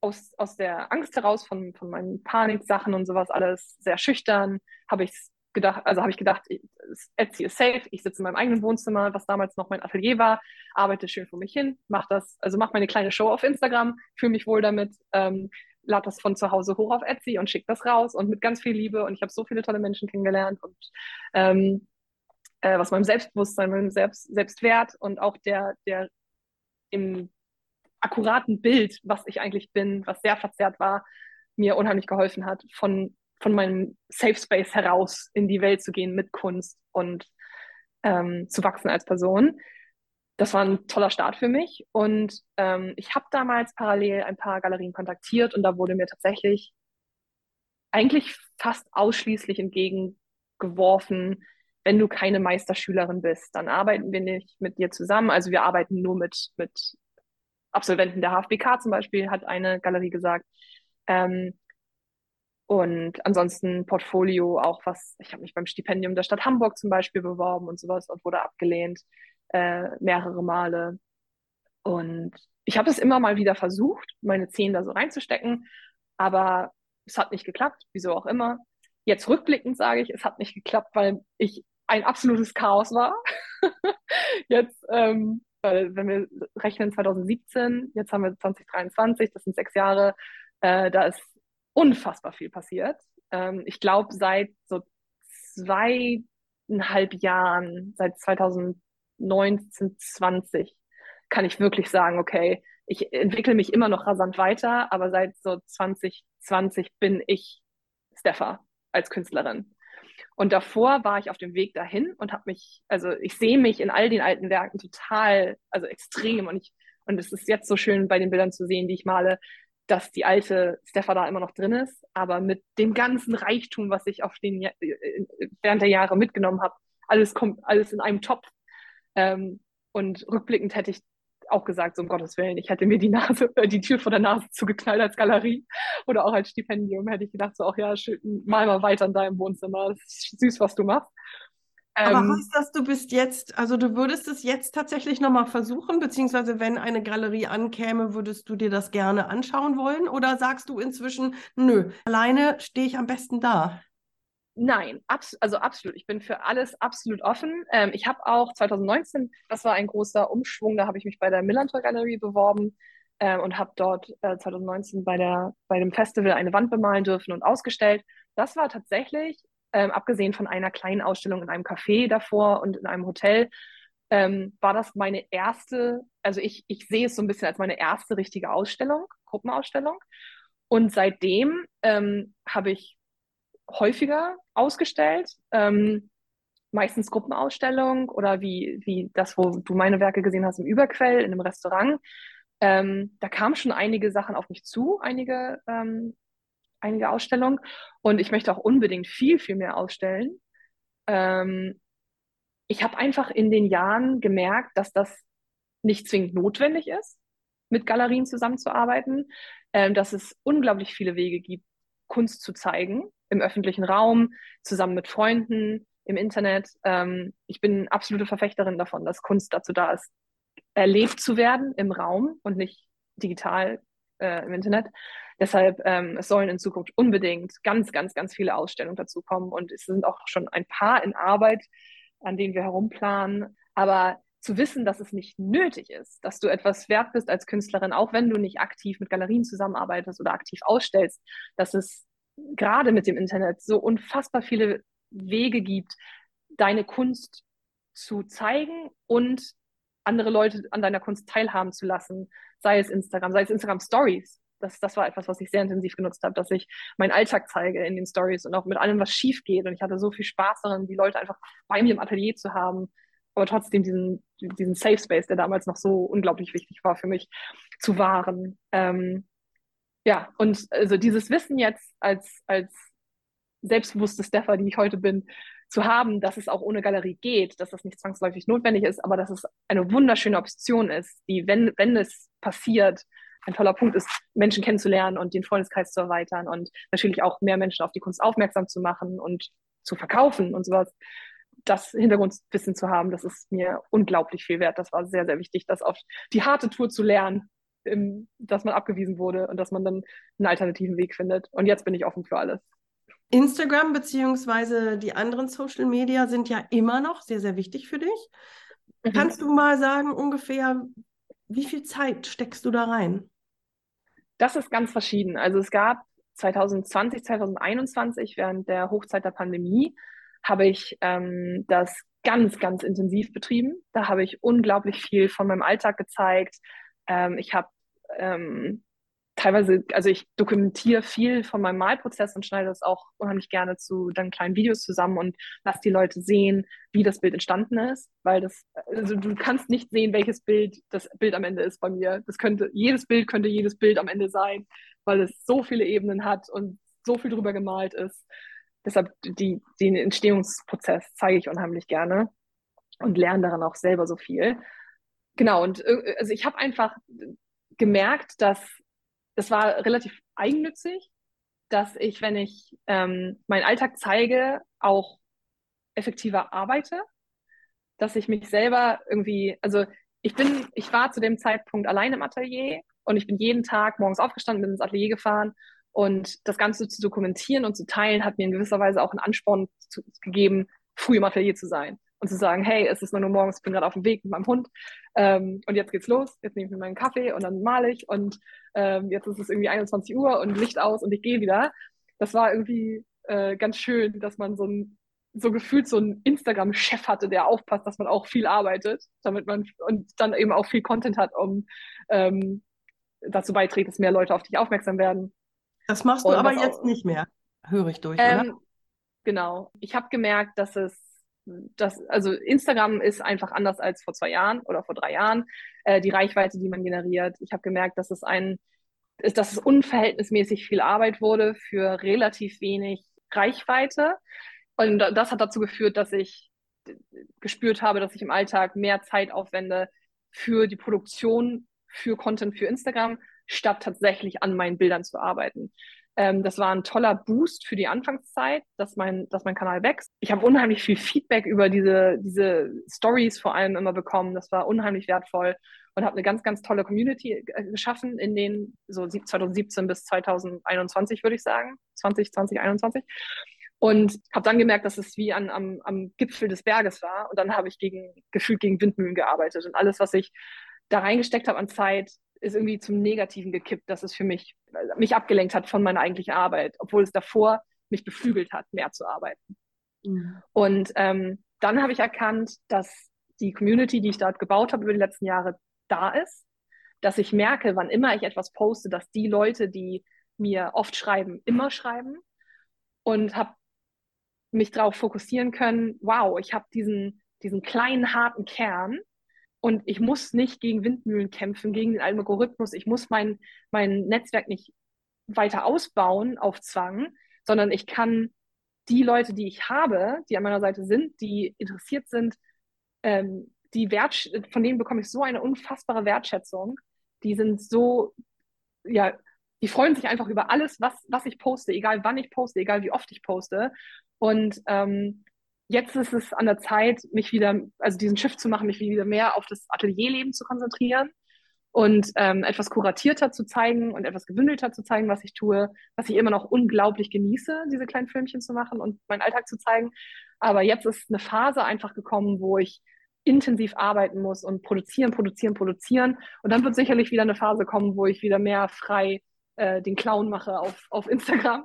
aus, aus der Angst heraus von, von meinen Paniksachen und sowas alles sehr schüchtern, habe ich gedacht, also habe ich gedacht, Etsy ist safe, ich sitze in meinem eigenen Wohnzimmer, was damals noch mein Atelier war, arbeite schön vor mich hin, mache das, also mache meine kleine Show auf Instagram, fühle mich wohl damit, ähm, lade das von zu Hause hoch auf Etsy und schicke das raus und mit ganz viel Liebe und ich habe so viele tolle Menschen kennengelernt und ähm, äh, was meinem Selbstbewusstsein, meinem Selbst, Selbstwert und auch der, der im akkuraten Bild, was ich eigentlich bin, was sehr verzerrt war, mir unheimlich geholfen hat, von, von meinem Safe Space heraus in die Welt zu gehen mit Kunst und ähm, zu wachsen als Person. Das war ein toller Start für mich. Und ähm, ich habe damals parallel ein paar Galerien kontaktiert und da wurde mir tatsächlich eigentlich fast ausschließlich entgegengeworfen, wenn du keine Meisterschülerin bist, dann arbeiten wir nicht mit dir zusammen. Also wir arbeiten nur mit, mit Absolventen der HFBK zum Beispiel, hat eine Galerie gesagt. Ähm, und ansonsten Portfolio, auch was, ich habe mich beim Stipendium der Stadt Hamburg zum Beispiel beworben und sowas und wurde abgelehnt äh, mehrere Male. Und ich habe es immer mal wieder versucht, meine Zehen da so reinzustecken, aber es hat nicht geklappt, wieso auch immer. Jetzt rückblickend sage ich, es hat nicht geklappt, weil ich ein absolutes Chaos war. jetzt, ähm, weil wenn wir rechnen 2017, jetzt haben wir 2023, das sind sechs Jahre, äh, da ist unfassbar viel passiert. Ähm, ich glaube, seit so zweieinhalb Jahren, seit 2019, 20 kann ich wirklich sagen, okay, ich entwickle mich immer noch rasant weiter, aber seit so 2020 bin ich Steffa als Künstlerin. Und davor war ich auf dem Weg dahin und habe mich, also ich sehe mich in all den alten Werken total, also extrem. Und ich, und es ist jetzt so schön bei den Bildern zu sehen, die ich male, dass die alte Steffa da immer noch drin ist, aber mit dem ganzen Reichtum, was ich auf den während der Jahre mitgenommen habe, alles kommt alles in einem Topf. Ähm, und rückblickend hätte ich auch gesagt, so um Gottes Willen, ich hätte mir die Nase, äh, die Tür vor der Nase zugeknallt als Galerie oder auch als Stipendium, hätte ich gedacht, so, auch ja, schön, mal mal weiter in deinem Wohnzimmer. Das ist süß, was du machst. Aber ähm, heißt das, du bist jetzt, also du würdest es jetzt tatsächlich nochmal versuchen, beziehungsweise wenn eine Galerie ankäme, würdest du dir das gerne anschauen wollen? Oder sagst du inzwischen, nö, alleine stehe ich am besten da? Nein, abs also absolut. Ich bin für alles absolut offen. Ähm, ich habe auch 2019, das war ein großer Umschwung, da habe ich mich bei der Millantor Galerie beworben ähm, und habe dort äh, 2019 bei, der, bei dem Festival eine Wand bemalen dürfen und ausgestellt. Das war tatsächlich, ähm, abgesehen von einer kleinen Ausstellung in einem Café davor und in einem Hotel, ähm, war das meine erste, also ich, ich sehe es so ein bisschen als meine erste richtige Ausstellung, Gruppenausstellung. Und seitdem ähm, habe ich häufiger ausgestellt. Ähm, meistens Gruppenausstellung oder wie, wie das, wo du meine Werke gesehen hast im Überquell, in einem Restaurant. Ähm, da kamen schon einige Sachen auf mich zu, einige, ähm, einige Ausstellungen. Und ich möchte auch unbedingt viel, viel mehr ausstellen. Ähm, ich habe einfach in den Jahren gemerkt, dass das nicht zwingend notwendig ist, mit Galerien zusammenzuarbeiten, ähm, dass es unglaublich viele Wege gibt, Kunst zu zeigen im öffentlichen Raum, zusammen mit Freunden, im Internet. Ähm, ich bin absolute Verfechterin davon, dass Kunst dazu da ist, erlebt zu werden im Raum und nicht digital äh, im Internet. Deshalb, ähm, es sollen in Zukunft unbedingt ganz, ganz, ganz viele Ausstellungen dazu kommen und es sind auch schon ein paar in Arbeit, an denen wir herumplanen. Aber zu wissen, dass es nicht nötig ist, dass du etwas wert bist als Künstlerin, auch wenn du nicht aktiv mit Galerien zusammenarbeitest oder aktiv ausstellst, dass es gerade mit dem Internet so unfassbar viele Wege gibt, deine Kunst zu zeigen und andere Leute an deiner Kunst teilhaben zu lassen, sei es Instagram, sei es Instagram Stories. Das, das war etwas, was ich sehr intensiv genutzt habe, dass ich meinen Alltag zeige in den Stories und auch mit allem, was schief geht. Und ich hatte so viel Spaß daran, die Leute einfach bei mir im Atelier zu haben, aber trotzdem diesen, diesen Safe Space, der damals noch so unglaublich wichtig war für mich, zu wahren. Ähm, ja, und also dieses Wissen jetzt als, als selbstbewusste Steffer, die ich heute bin, zu haben, dass es auch ohne Galerie geht, dass das nicht zwangsläufig notwendig ist, aber dass es eine wunderschöne Option ist, die, wenn, wenn es passiert, ein toller Punkt ist, Menschen kennenzulernen und den Freundeskreis zu erweitern und natürlich auch mehr Menschen auf die Kunst aufmerksam zu machen und zu verkaufen und sowas. Das Hintergrundwissen zu haben, das ist mir unglaublich viel wert. Das war sehr, sehr wichtig, das auf die harte Tour zu lernen, im, dass man abgewiesen wurde und dass man dann einen alternativen Weg findet. Und jetzt bin ich offen für alles. Instagram beziehungsweise die anderen Social Media sind ja immer noch sehr, sehr wichtig für dich. Mhm. Kannst du mal sagen, ungefähr, wie viel Zeit steckst du da rein? Das ist ganz verschieden. Also es gab 2020, 2021, während der Hochzeit der Pandemie, habe ich ähm, das ganz, ganz intensiv betrieben. Da habe ich unglaublich viel von meinem Alltag gezeigt. Ähm, ich habe ähm, teilweise, also ich dokumentiere viel von meinem Malprozess und schneide das auch unheimlich gerne zu dann kleinen Videos zusammen und lasse die Leute sehen, wie das Bild entstanden ist, weil das, also du kannst nicht sehen, welches Bild das Bild am Ende ist bei mir. Das könnte, jedes Bild könnte jedes Bild am Ende sein, weil es so viele Ebenen hat und so viel drüber gemalt ist. Deshalb die, den Entstehungsprozess zeige ich unheimlich gerne und lerne daran auch selber so viel. Genau, und äh, also ich habe einfach gemerkt, dass das war relativ eigennützig, dass ich, wenn ich ähm, meinen Alltag zeige, auch effektiver arbeite, dass ich mich selber irgendwie, also ich bin, ich war zu dem Zeitpunkt allein im Atelier und ich bin jeden Tag morgens aufgestanden, bin ins Atelier gefahren und das Ganze zu dokumentieren und zu teilen hat mir in gewisser Weise auch einen Ansporn zu, gegeben, früh im Atelier zu sein und zu sagen, hey, es ist nur Uhr morgens, ich bin gerade auf dem Weg mit meinem Hund ähm, und jetzt geht's los, jetzt nehme ich mir meinen Kaffee und dann male ich und ähm, jetzt ist es irgendwie 21 Uhr und Licht aus und ich gehe wieder. Das war irgendwie äh, ganz schön, dass man so ein so gefühlt so einen Instagram-Chef hatte, der aufpasst, dass man auch viel arbeitet, damit man und dann eben auch viel Content hat, um ähm, dazu beiträgt, dass mehr Leute auf dich aufmerksam werden. Das machst du aber jetzt auch, nicht mehr, höre ich durch, ähm, oder? Genau. Ich habe gemerkt, dass es das, also Instagram ist einfach anders als vor zwei Jahren oder vor drei Jahren. Äh, die Reichweite, die man generiert. Ich habe gemerkt, dass es ein, ist, dass es unverhältnismäßig viel Arbeit wurde für relativ wenig Reichweite. Und das hat dazu geführt, dass ich gespürt habe, dass ich im Alltag mehr Zeit aufwende für die Produktion, für Content für Instagram, statt tatsächlich an meinen Bildern zu arbeiten. Ähm, das war ein toller Boost für die Anfangszeit, dass mein, dass mein Kanal wächst. Ich habe unheimlich viel Feedback über diese, diese Stories vor allem immer bekommen. Das war unheimlich wertvoll und habe eine ganz, ganz tolle Community äh, geschaffen in den so 2017 bis 2021, würde ich sagen. 20, 2021. Und habe dann gemerkt, dass es wie an, am, am Gipfel des Berges war. Und dann habe ich gegen, gefühlt gegen Windmühlen gearbeitet. Und alles, was ich da reingesteckt habe an Zeit, ist irgendwie zum Negativen gekippt, dass es für mich, mich abgelenkt hat von meiner eigentlichen Arbeit, obwohl es davor mich beflügelt hat, mehr zu arbeiten. Mhm. Und ähm, dann habe ich erkannt, dass die Community, die ich dort gebaut habe über die letzten Jahre, da ist, dass ich merke, wann immer ich etwas poste, dass die Leute, die mir oft schreiben, immer schreiben und habe mich darauf fokussieren können, wow, ich habe diesen, diesen kleinen, harten Kern, und ich muss nicht gegen Windmühlen kämpfen, gegen den Algorithmus. Ich muss mein, mein Netzwerk nicht weiter ausbauen auf Zwang, sondern ich kann die Leute, die ich habe, die an meiner Seite sind, die interessiert sind, ähm, die Wert, von denen bekomme ich so eine unfassbare Wertschätzung. Die sind so, ja, die freuen sich einfach über alles, was, was ich poste, egal wann ich poste, egal wie oft ich poste. Und ähm, jetzt ist es an der Zeit, mich wieder, also diesen Shift zu machen, mich wieder mehr auf das Atelierleben zu konzentrieren und ähm, etwas kuratierter zu zeigen und etwas gebündelter zu zeigen, was ich tue, was ich immer noch unglaublich genieße, diese kleinen Filmchen zu machen und meinen Alltag zu zeigen. Aber jetzt ist eine Phase einfach gekommen, wo ich intensiv arbeiten muss und produzieren, produzieren, produzieren. Und dann wird sicherlich wieder eine Phase kommen, wo ich wieder mehr frei äh, den Clown mache auf, auf Instagram.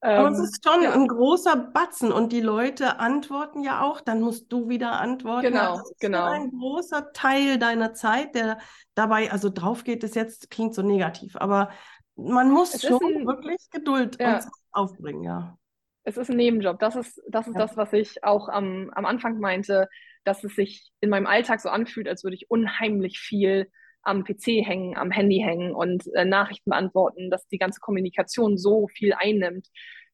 Aber ähm, es ist schon ja. ein großer Batzen und die Leute antworten ja auch, dann musst du wieder antworten. Genau, das ist genau. ein großer Teil deiner Zeit, der dabei, also drauf geht es jetzt, klingt so negativ, aber man muss es schon ein, wirklich Geduld ja. aufbringen, ja. Es ist ein Nebenjob. Das ist, das, ist ja. das, was ich auch am, am Anfang meinte, dass es sich in meinem Alltag so anfühlt, als würde ich unheimlich viel am PC hängen, am Handy hängen und äh, Nachrichten beantworten, dass die ganze Kommunikation so viel einnimmt.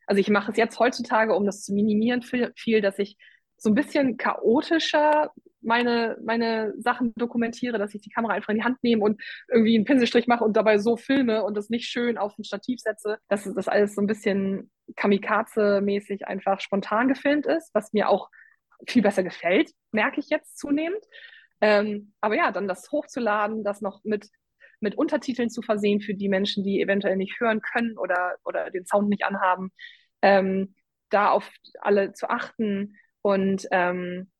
Also ich mache es jetzt heutzutage, um das zu minimieren, viel, viel dass ich so ein bisschen chaotischer meine, meine Sachen dokumentiere, dass ich die Kamera einfach in die Hand nehme und irgendwie einen Pinselstrich mache und dabei so filme und das nicht schön auf ein Stativ setze, dass das alles so ein bisschen Kamikaze-mäßig einfach spontan gefilmt ist, was mir auch viel besser gefällt, merke ich jetzt zunehmend. Ähm, aber ja, dann das hochzuladen, das noch mit, mit Untertiteln zu versehen für die Menschen, die eventuell nicht hören können oder, oder den Sound nicht anhaben, ähm, da auf alle zu achten und ähm,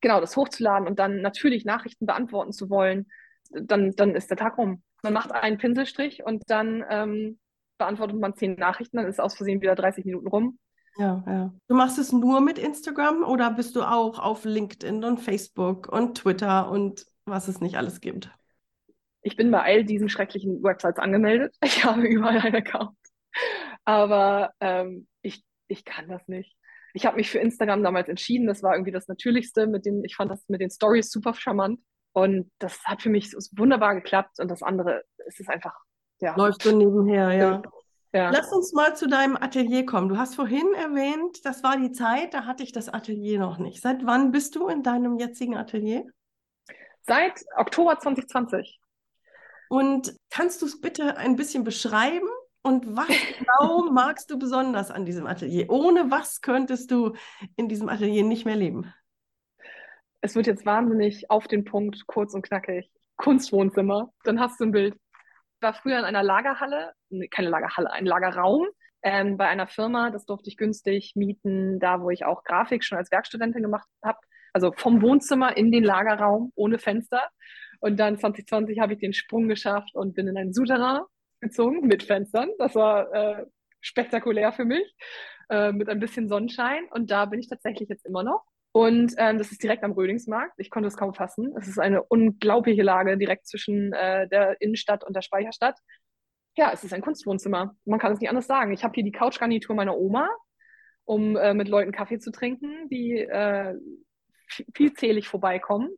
genau das hochzuladen und dann natürlich Nachrichten beantworten zu wollen, dann, dann ist der Tag rum. Man macht einen Pinselstrich und dann ähm, beantwortet man zehn Nachrichten, dann ist aus Versehen wieder 30 Minuten rum ja, ja. Du machst es nur mit Instagram oder bist du auch auf LinkedIn und Facebook und Twitter und was es nicht alles gibt? Ich bin bei all diesen schrecklichen Websites angemeldet. Ich habe überall einen Account. Aber ähm, ich, ich kann das nicht. Ich habe mich für Instagram damals entschieden. Das war irgendwie das Natürlichste. Mit den, ich fand das mit den Stories super charmant. Und das hat für mich wunderbar geklappt. Und das andere, es ist einfach, ja. Läuft so nebenher, ja. Ja. Lass uns mal zu deinem Atelier kommen. Du hast vorhin erwähnt, das war die Zeit, da hatte ich das Atelier noch nicht. Seit wann bist du in deinem jetzigen Atelier? Seit Oktober 2020. Und kannst du es bitte ein bisschen beschreiben? Und was genau magst du besonders an diesem Atelier? Ohne was könntest du in diesem Atelier nicht mehr leben? Es wird jetzt wahnsinnig auf den Punkt, kurz und knackig. Kunstwohnzimmer, dann hast du ein Bild war früher in einer Lagerhalle, keine Lagerhalle, ein Lagerraum ähm, bei einer Firma. Das durfte ich günstig mieten, da wo ich auch Grafik schon als Werkstudentin gemacht habe. Also vom Wohnzimmer in den Lagerraum ohne Fenster. Und dann 2020 habe ich den Sprung geschafft und bin in ein Souterrain gezogen mit Fenstern. Das war äh, spektakulär für mich, äh, mit ein bisschen Sonnenschein. Und da bin ich tatsächlich jetzt immer noch. Und ähm, das ist direkt am Rödingsmarkt. Ich konnte es kaum fassen. Es ist eine unglaubliche Lage direkt zwischen äh, der Innenstadt und der Speicherstadt. Ja, es ist ein Kunstwohnzimmer. Man kann es nicht anders sagen. Ich habe hier die Couchgarnitur meiner Oma, um äh, mit Leuten Kaffee zu trinken, die äh, vielzählig vorbeikommen.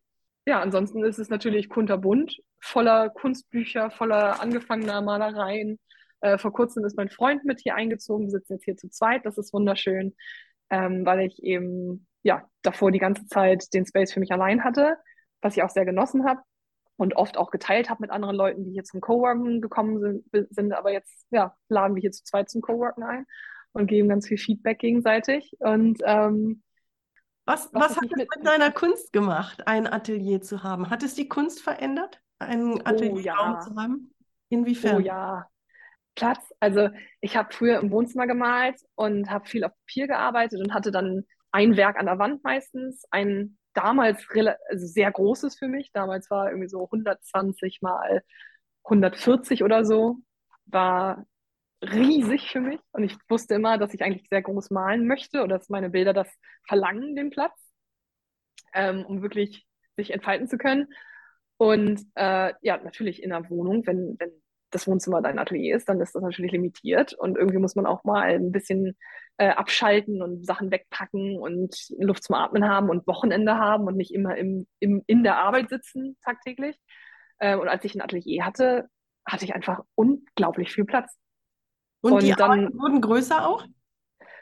Ja, ansonsten ist es natürlich kunterbunt, voller Kunstbücher, voller angefangener Malereien. Äh, vor kurzem ist mein Freund mit hier eingezogen. Wir sitzen jetzt hier zu zweit. Das ist wunderschön, ähm, weil ich eben ja, davor die ganze Zeit den Space für mich allein hatte, was ich auch sehr genossen habe und oft auch geteilt habe mit anderen Leuten, die hier zum Coworken gekommen sind, sind aber jetzt ja, laden wir hier zu zweit zum Coworken ein und geben ganz viel Feedback gegenseitig. Und ähm, was, was, was hat es mit, mit deiner Kunst gemacht, ein Atelier zu haben? Hat es die Kunst verändert, einen oh Atelierraum oh, ja. zu haben? Inwiefern? Oh ja, Platz. Also ich habe früher im Wohnzimmer gemalt und habe viel auf Papier gearbeitet und hatte dann ein Werk an der Wand meistens, ein damals also sehr großes für mich. Damals war irgendwie so 120 mal 140 oder so, war riesig für mich. Und ich wusste immer, dass ich eigentlich sehr groß malen möchte oder dass meine Bilder das verlangen, den Platz, ähm, um wirklich sich entfalten zu können. Und äh, ja, natürlich in der Wohnung, wenn, wenn das Wohnzimmer dein Atelier ist, dann ist das natürlich limitiert und irgendwie muss man auch mal ein bisschen äh, abschalten und Sachen wegpacken und Luft zum Atmen haben und Wochenende haben und nicht immer im, im, in der Arbeit sitzen tagtäglich. Äh, und als ich ein Atelier hatte, hatte ich einfach unglaublich viel Platz. Und, und die dann, Arbeiten wurden größer auch?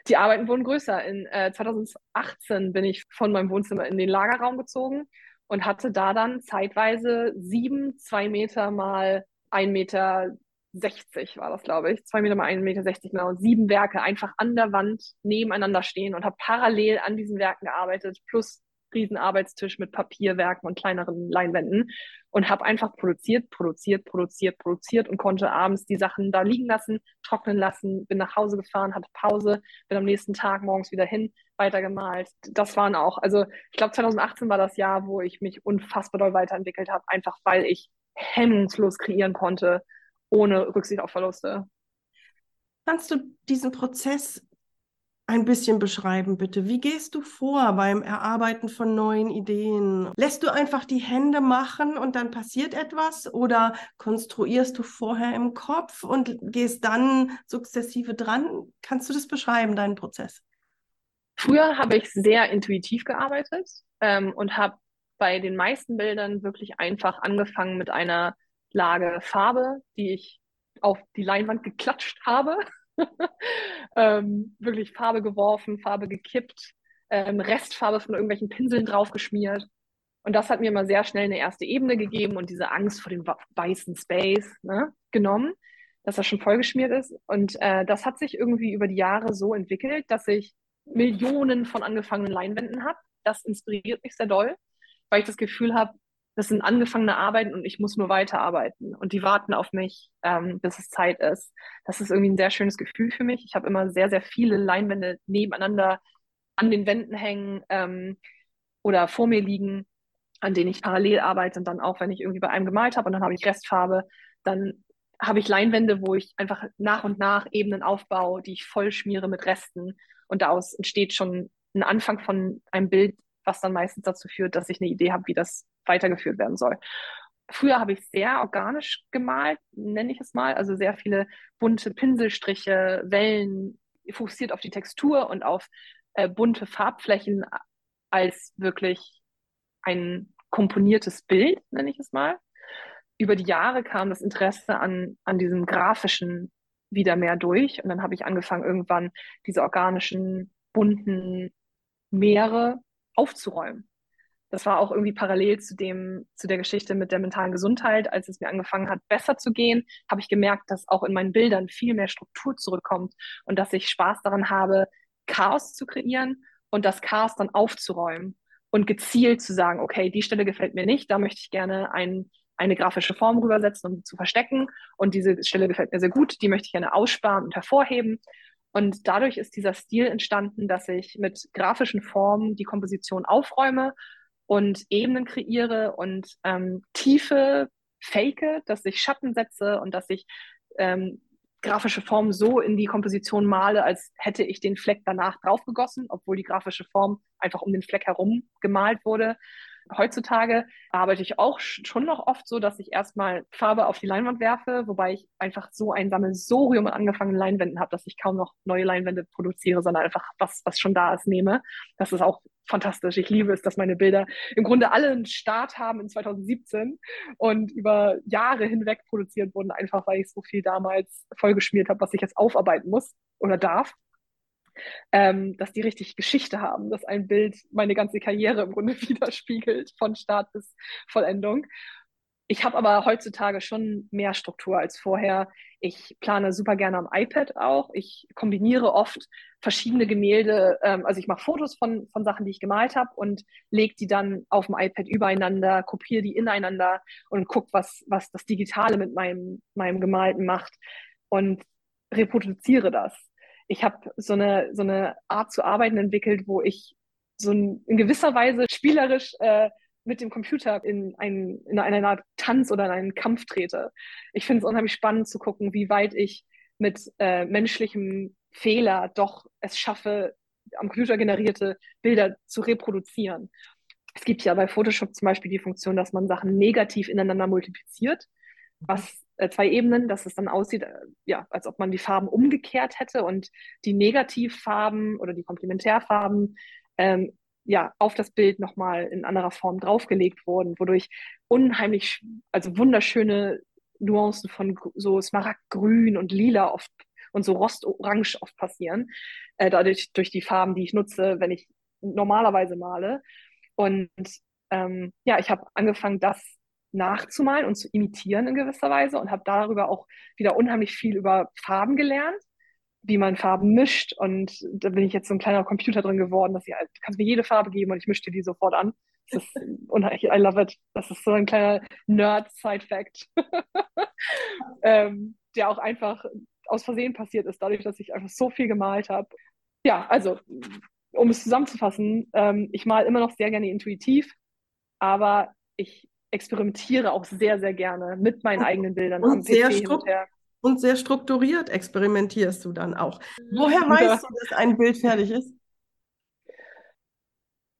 Die Arbeiten wurden größer. In äh, 2018 bin ich von meinem Wohnzimmer in den Lagerraum gezogen und hatte da dann zeitweise sieben, zwei Meter mal 1,30 Meter 60 war das, glaube ich. Zwei Meter mal 1,60 Meter genau. Sieben Werke einfach an der Wand nebeneinander stehen und habe parallel an diesen Werken gearbeitet, plus Riesenarbeitstisch mit Papierwerken und kleineren Leinwänden und habe einfach produziert, produziert, produziert, produziert und konnte abends die Sachen da liegen lassen, trocknen lassen, bin nach Hause gefahren, hatte Pause, bin am nächsten Tag morgens wieder hin, weitergemalt. Das waren auch, also ich glaube 2018 war das Jahr, wo ich mich unfassbar doll weiterentwickelt habe, einfach weil ich hemmungslos kreieren konnte, ohne Rücksicht auf Verluste. Kannst du diesen Prozess ein bisschen beschreiben, bitte? Wie gehst du vor beim Erarbeiten von neuen Ideen? Lässt du einfach die Hände machen und dann passiert etwas oder konstruierst du vorher im Kopf und gehst dann sukzessive dran? Kannst du das beschreiben, deinen Prozess? Früher habe ich sehr intuitiv gearbeitet ähm, und habe bei den meisten Bildern wirklich einfach angefangen mit einer Lage Farbe, die ich auf die Leinwand geklatscht habe ähm, wirklich Farbe geworfen, Farbe gekippt, ähm, Restfarbe von irgendwelchen Pinseln draufgeschmiert. Und das hat mir mal sehr schnell eine erste Ebene gegeben und diese Angst vor dem weißen Space ne, genommen, dass das schon vollgeschmiert ist. Und äh, das hat sich irgendwie über die Jahre so entwickelt, dass ich Millionen von angefangenen Leinwänden habe. Das inspiriert mich sehr doll, weil ich das Gefühl habe, das sind angefangene Arbeiten und ich muss nur weiterarbeiten. Und die warten auf mich, ähm, bis es Zeit ist. Das ist irgendwie ein sehr schönes Gefühl für mich. Ich habe immer sehr, sehr viele Leinwände nebeneinander an den Wänden hängen ähm, oder vor mir liegen, an denen ich parallel arbeite. Und dann auch, wenn ich irgendwie bei einem gemalt habe und dann habe ich Restfarbe, dann habe ich Leinwände, wo ich einfach nach und nach Ebenen aufbaue, die ich voll schmiere mit Resten. Und daraus entsteht schon ein Anfang von einem Bild, was dann meistens dazu führt, dass ich eine Idee habe, wie das weitergeführt werden soll. Früher habe ich sehr organisch gemalt, nenne ich es mal, also sehr viele bunte Pinselstriche, Wellen, fokussiert auf die Textur und auf äh, bunte Farbflächen als wirklich ein komponiertes Bild, nenne ich es mal. Über die Jahre kam das Interesse an, an diesem grafischen wieder mehr durch und dann habe ich angefangen, irgendwann diese organischen, bunten Meere aufzuräumen das war auch irgendwie parallel zu dem, zu der Geschichte mit der mentalen Gesundheit. Als es mir angefangen hat, besser zu gehen, habe ich gemerkt, dass auch in meinen Bildern viel mehr Struktur zurückkommt und dass ich Spaß daran habe, Chaos zu kreieren und das Chaos dann aufzuräumen und gezielt zu sagen, okay, die Stelle gefällt mir nicht, da möchte ich gerne ein, eine grafische Form rübersetzen, um sie zu verstecken und diese Stelle gefällt mir sehr gut, die möchte ich gerne aussparen und hervorheben. Und dadurch ist dieser Stil entstanden, dass ich mit grafischen Formen die Komposition aufräume und Ebenen kreiere und ähm, Tiefe fake, dass ich Schatten setze und dass ich ähm, grafische Form so in die Komposition male, als hätte ich den Fleck danach draufgegossen, obwohl die grafische Form einfach um den Fleck herum gemalt wurde. Heutzutage arbeite ich auch schon noch oft so, dass ich erstmal Farbe auf die Leinwand werfe, wobei ich einfach so ein Sammelsurium an angefangenen Leinwänden habe, dass ich kaum noch neue Leinwände produziere, sondern einfach was, was schon da ist, nehme. Das ist auch fantastisch. Ich liebe es, dass meine Bilder im Grunde alle einen Start haben in 2017 und über Jahre hinweg produziert wurden, einfach weil ich so viel damals vollgeschmiert habe, was ich jetzt aufarbeiten muss oder darf ähm, dass die richtig Geschichte haben, dass ein Bild meine ganze Karriere im Grunde widerspiegelt, von Start bis Vollendung. Ich habe aber heutzutage schon mehr Struktur als vorher. Ich plane super gerne am iPad auch. Ich kombiniere oft verschiedene Gemälde. Ähm, also ich mache Fotos von, von Sachen, die ich gemalt habe und lege die dann auf dem iPad übereinander, kopiere die ineinander und gucke, was, was das Digitale mit meinem, meinem Gemalten macht und reproduziere das ich habe so eine, so eine Art zu arbeiten entwickelt, wo ich so ein, in gewisser Weise spielerisch äh, mit dem Computer in, ein, in eine Art Tanz oder in einen Kampf trete. Ich finde es unheimlich spannend zu gucken, wie weit ich mit äh, menschlichem Fehler doch es schaffe, am Computer generierte Bilder zu reproduzieren. Es gibt ja bei Photoshop zum Beispiel die Funktion, dass man Sachen negativ ineinander multipliziert, was äh, zwei Ebenen, dass es dann aussieht, äh, ja, als ob man die Farben umgekehrt hätte und die Negativfarben oder die Komplementärfarben ähm, ja, auf das Bild nochmal in anderer Form draufgelegt wurden, wodurch unheimlich, also wunderschöne Nuancen von so Smaragdgrün und Lila oft und so Rostorange oft passieren, äh, dadurch durch die Farben, die ich nutze, wenn ich normalerweise male. Und ähm, ja, ich habe angefangen, das nachzumalen und zu imitieren in gewisser Weise und habe darüber auch wieder unheimlich viel über Farben gelernt, wie man Farben mischt. Und da bin ich jetzt so ein kleiner Computer drin geworden, dass ich, du kannst mir jede Farbe geben und ich mische dir die sofort an. Das ist unheimlich, I love it. Das ist so ein kleiner Nerd-Side-Fact, ähm, der auch einfach aus Versehen passiert ist, dadurch, dass ich einfach so viel gemalt habe. Ja, also, um es zusammenzufassen, ähm, ich male immer noch sehr gerne intuitiv, aber ich experimentiere auch sehr, sehr gerne mit meinen eigenen Bildern und am sehr PC Und sehr strukturiert experimentierst du dann auch. Woher weißt du, dass ein Bild fertig ist?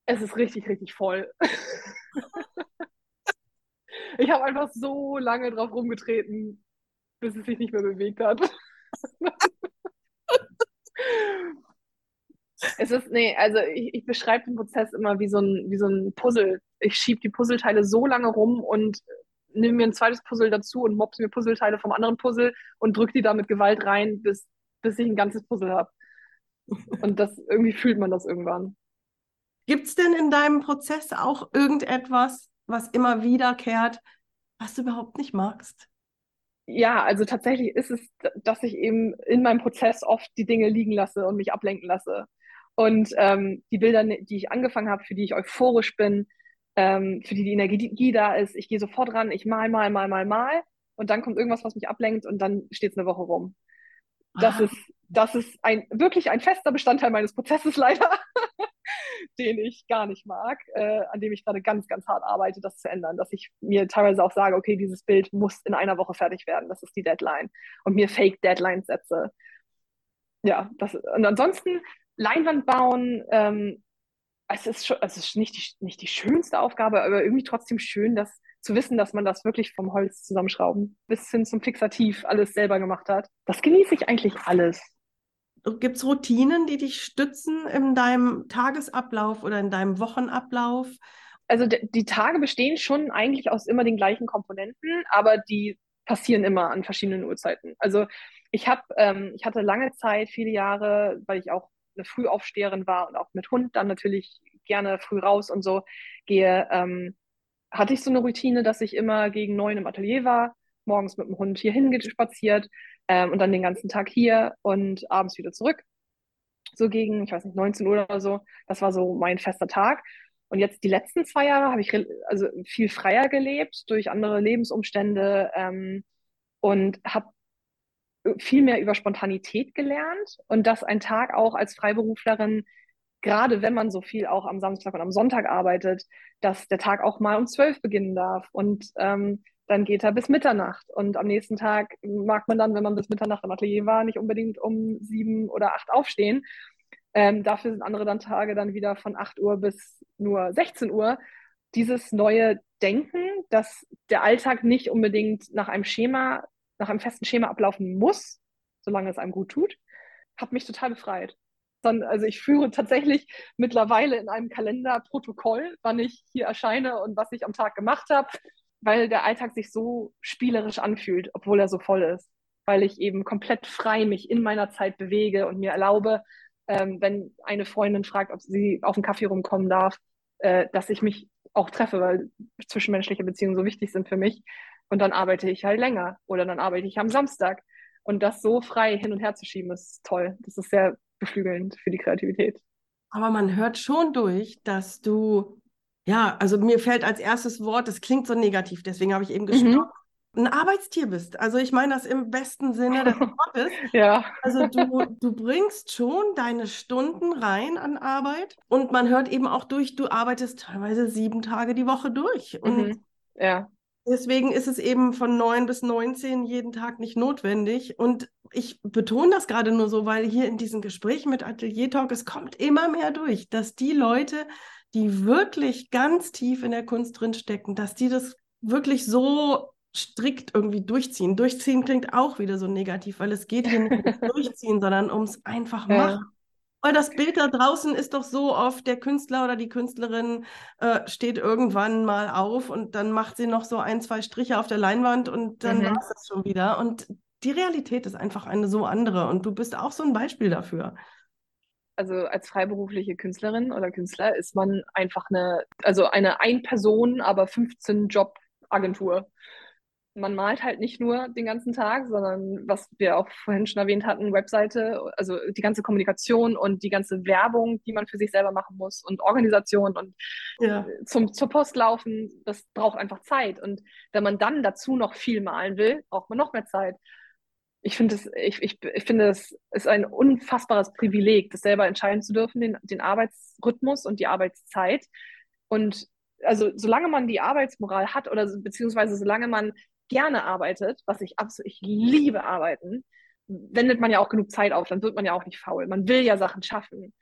Es ist richtig, richtig voll. ich habe einfach so lange drauf rumgetreten, bis es sich nicht mehr bewegt hat. es ist, nee, also ich, ich beschreibe den Prozess immer wie so ein, wie so ein Puzzle. Ich schiebe die Puzzleteile so lange rum und nehme mir ein zweites Puzzle dazu und mobs mir Puzzleteile vom anderen Puzzle und drücke die da mit Gewalt rein, bis, bis ich ein ganzes Puzzle habe. Und das irgendwie fühlt man das irgendwann. Gibt es denn in deinem Prozess auch irgendetwas, was immer wiederkehrt, was du überhaupt nicht magst? Ja, also tatsächlich ist es, dass ich eben in meinem Prozess oft die Dinge liegen lasse und mich ablenken lasse. Und ähm, die Bilder, die ich angefangen habe, für die ich euphorisch bin, ähm, für die die Energie da ist, ich gehe sofort ran, ich mal, mal, mal, mal, mal und dann kommt irgendwas, was mich ablenkt und dann steht es eine Woche rum. Das ah. ist, das ist ein, wirklich ein fester Bestandteil meines Prozesses leider. den ich gar nicht mag, äh, an dem ich gerade ganz, ganz hart arbeite, das zu ändern. Dass ich mir teilweise auch sage, okay, dieses Bild muss in einer Woche fertig werden, das ist die Deadline. Und mir Fake-Deadlines setze. Ja, das, und ansonsten Leinwand bauen, ähm, es ist, schon, es ist nicht, die, nicht die schönste Aufgabe, aber irgendwie trotzdem schön, das zu wissen, dass man das wirklich vom Holz zusammenschrauben bis hin zum Fixativ alles selber gemacht hat. Das genieße ich eigentlich alles. Gibt es Routinen, die dich stützen in deinem Tagesablauf oder in deinem Wochenablauf? Also die Tage bestehen schon eigentlich aus immer den gleichen Komponenten, aber die passieren immer an verschiedenen Uhrzeiten. Also ich habe, ähm, ich hatte lange Zeit, viele Jahre, weil ich auch eine Frühaufsteherin war und auch mit Hund dann natürlich gerne früh raus und so gehe, ähm, hatte ich so eine Routine, dass ich immer gegen neun im Atelier war, morgens mit dem Hund hierhin spaziert ähm, und dann den ganzen Tag hier und abends wieder zurück. So gegen, ich weiß nicht, 19 Uhr oder so. Das war so mein fester Tag. Und jetzt die letzten zwei Jahre habe ich also viel freier gelebt durch andere Lebensumstände ähm, und habe viel mehr über Spontanität gelernt und dass ein Tag auch als Freiberuflerin, gerade wenn man so viel auch am Samstag und am Sonntag arbeitet, dass der Tag auch mal um zwölf beginnen darf und ähm, dann geht er bis Mitternacht. Und am nächsten Tag mag man dann, wenn man bis Mitternacht im Atelier war, nicht unbedingt um sieben oder acht aufstehen. Ähm, dafür sind andere dann Tage dann wieder von 8 Uhr bis nur 16 Uhr. Dieses neue Denken, dass der Alltag nicht unbedingt nach einem Schema, nach einem festen Schema ablaufen muss, solange es einem gut tut, hat mich total befreit. Also ich führe tatsächlich mittlerweile in einem Kalender Protokoll, wann ich hier erscheine und was ich am Tag gemacht habe weil der Alltag sich so spielerisch anfühlt, obwohl er so voll ist. Weil ich eben komplett frei mich in meiner Zeit bewege und mir erlaube, ähm, wenn eine Freundin fragt, ob sie auf einen Kaffee rumkommen darf, äh, dass ich mich auch treffe, weil zwischenmenschliche Beziehungen so wichtig sind für mich. Und dann arbeite ich halt länger oder dann arbeite ich am Samstag. Und das so frei hin und her zu schieben, ist toll. Das ist sehr beflügelnd für die Kreativität. Aber man hört schon durch, dass du ja, also mir fällt als erstes Wort, das klingt so negativ, deswegen habe ich eben gestoppt. Mhm. Ein Arbeitstier bist. Also ich meine das im besten Sinne des Wortes. ja. Also du, du bringst schon deine Stunden rein an Arbeit und man hört eben auch durch, du arbeitest teilweise sieben Tage die Woche durch. Und mhm. ja. Deswegen ist es eben von 9 bis 19 jeden Tag nicht notwendig. Und ich betone das gerade nur so, weil hier in diesen Gesprächen mit Atelier Talk, es kommt immer mehr durch, dass die Leute, die wirklich ganz tief in der Kunst drin stecken, dass die das wirklich so strikt irgendwie durchziehen. Durchziehen klingt auch wieder so negativ, weil es geht hier nicht ums Durchziehen, sondern ums einfach ja. Weil das Bild da draußen ist doch so oft, der Künstler oder die Künstlerin äh, steht irgendwann mal auf und dann macht sie noch so ein, zwei Striche auf der Leinwand und dann mhm. war es das schon wieder. Und die Realität ist einfach eine so andere und du bist auch so ein Beispiel dafür also als freiberufliche Künstlerin oder Künstler ist man einfach eine, also eine Ein-Person, aber 15 Job Agentur. Man malt halt nicht nur den ganzen Tag, sondern was wir auch vorhin schon erwähnt hatten, Webseite, also die ganze Kommunikation und die ganze Werbung, die man für sich selber machen muss und Organisation und ja. zum, zur Post laufen, das braucht einfach Zeit. Und wenn man dann dazu noch viel malen will, braucht man noch mehr Zeit ich finde es, ich, ich, ich finde es ist ein unfassbares Privileg, das selber entscheiden zu dürfen, den, den Arbeitsrhythmus und die Arbeitszeit. Und also solange man die Arbeitsmoral hat oder beziehungsweise solange man gerne arbeitet, was ich absolut, ich liebe arbeiten, wendet man ja auch genug Zeit auf, dann wird man ja auch nicht faul. Man will ja Sachen schaffen.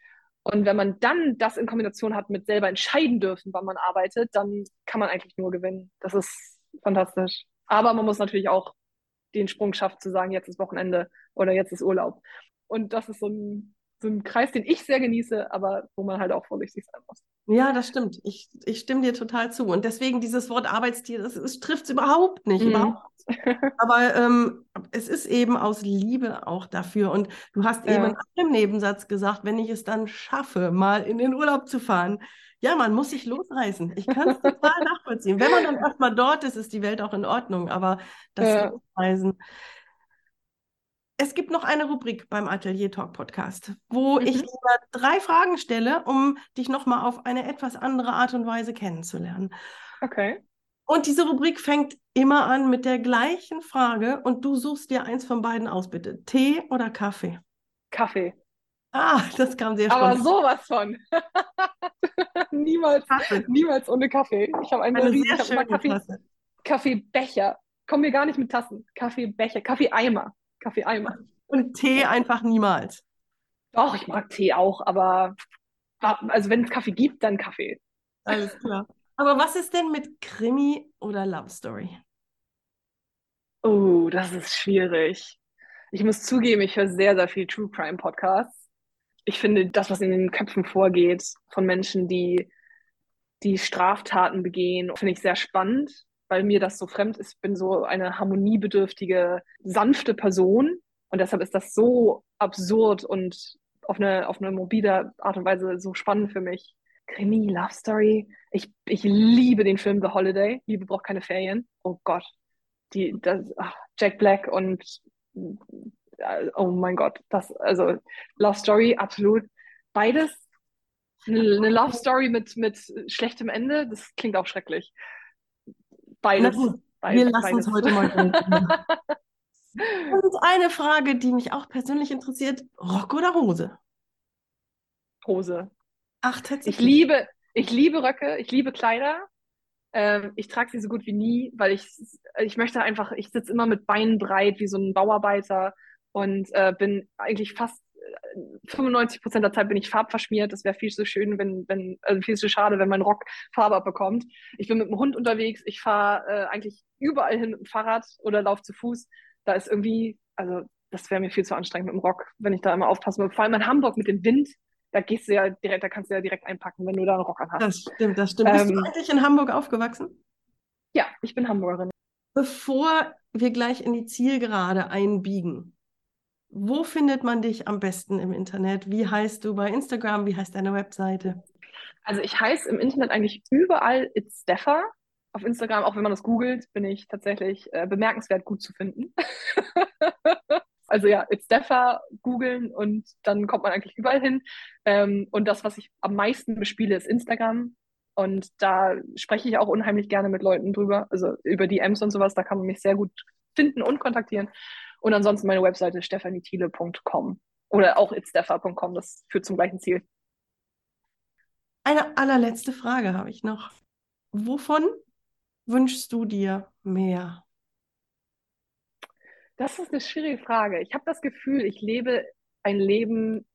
Und wenn man dann das in Kombination hat mit selber entscheiden dürfen, wann man arbeitet, dann kann man eigentlich nur gewinnen. Das ist fantastisch. Aber man muss natürlich auch den Sprung schafft, zu sagen, jetzt ist Wochenende oder jetzt ist Urlaub. Und das ist so ein, so ein Kreis, den ich sehr genieße, aber wo man halt auch vorsichtig sein muss. Ja, das stimmt. Ich, ich stimme dir total zu. Und deswegen dieses Wort Arbeitstier, das, das trifft es überhaupt nicht. Mhm. Überhaupt. Aber ähm, es ist eben aus Liebe auch dafür. Und du hast ja. eben in einem Nebensatz gesagt, wenn ich es dann schaffe, mal in den Urlaub zu fahren, ja, man muss sich losreißen. Ich kann es total nachvollziehen. Wenn man dann erstmal dort ist, ist die Welt auch in Ordnung. Aber das ja. Losreisen. Es gibt noch eine Rubrik beim Atelier Talk Podcast, wo mhm. ich drei Fragen stelle, um dich nochmal auf eine etwas andere Art und Weise kennenzulernen. Okay. Und diese Rubrik fängt immer an mit der gleichen Frage und du suchst dir eins von beiden aus, bitte. Tee oder Kaffee? Kaffee. Ah, das kam sehr spannend. Aber sowas von. niemals, niemals ohne Kaffee. Ich habe eine, eine schöne Kaffee. Kaffeebecher. Kommen wir gar nicht mit Tassen. Kaffeebecher, Kaffeeeimer. Kaffeeeimer. Und Tee einfach niemals. Doch, ich mag Tee auch, aber also wenn es Kaffee gibt, dann Kaffee. Alles klar. Aber was ist denn mit Krimi oder Love Story? Oh, das ist schwierig. Ich muss zugeben, ich höre sehr, sehr viel True Crime Podcasts ich finde, das, was in den Köpfen vorgeht von Menschen, die, die Straftaten begehen, finde ich sehr spannend, weil mir das so fremd ist. Ich bin so eine harmoniebedürftige, sanfte Person und deshalb ist das so absurd und auf eine, auf eine mobile Art und Weise so spannend für mich. Krimi, Love Story. Ich, ich liebe den Film The Holiday. Liebe braucht keine Ferien. Oh Gott. Die, das, ach, Jack Black und oh mein Gott, das, also Love Story, absolut. Beides. Eine, Love Story mit, mit schlechtem Ende, das klingt auch schrecklich. Beides. beides wir lassen es heute mal Und eine Frage, die mich auch persönlich interessiert: Rock oder Hose? Hose. Ach, tatsächlich. Ich liebe, ich liebe Röcke, ich liebe Kleider. Ähm, ich trage sie so gut wie nie, weil ich, ich möchte einfach, ich sitze immer mit Beinen breit wie so ein Bauarbeiter und äh, bin eigentlich fast 95 äh, Prozent der Zeit bin ich farbverschmiert. Das wäre viel zu schön, wenn, wenn, also viel zu schade, wenn mein Rock Farbe abbekommt. Ich bin mit dem Hund unterwegs. Ich fahre äh, eigentlich überall hin mit dem Fahrrad oder laufe zu Fuß. Da ist irgendwie, also das wäre mir viel zu anstrengend mit dem Rock, wenn ich da immer aufpassen muss. Vor allem in Hamburg mit dem Wind, da gehst du ja direkt, da kannst du ja direkt einpacken, wenn du da einen Rock anhast. Das stimmt, das stimmt. Ähm, Bist du ähm, eigentlich in Hamburg aufgewachsen? Ja, ich bin Hamburgerin. Bevor wir gleich in die Zielgerade einbiegen, wo findet man dich am besten im Internet? Wie heißt du bei Instagram? Wie heißt deine Webseite? Also ich heiße im Internet eigentlich überall It's Steffa. Auf Instagram, auch wenn man das googelt, bin ich tatsächlich äh, bemerkenswert gut zu finden. also ja, It's Steffa googeln und dann kommt man eigentlich überall hin. Ähm, und das, was ich am meisten bespiele, ist Instagram. Und da spreche ich auch unheimlich gerne mit Leuten drüber, also über DMs und sowas. Da kann man mich sehr gut finden und kontaktieren. Und ansonsten meine Webseite stefaniethiele.com oder auch itsteffa.com, das führt zum gleichen Ziel. Eine allerletzte Frage habe ich noch. Wovon wünschst du dir mehr? Das ist eine schwierige Frage. Ich habe das Gefühl, ich lebe ein Leben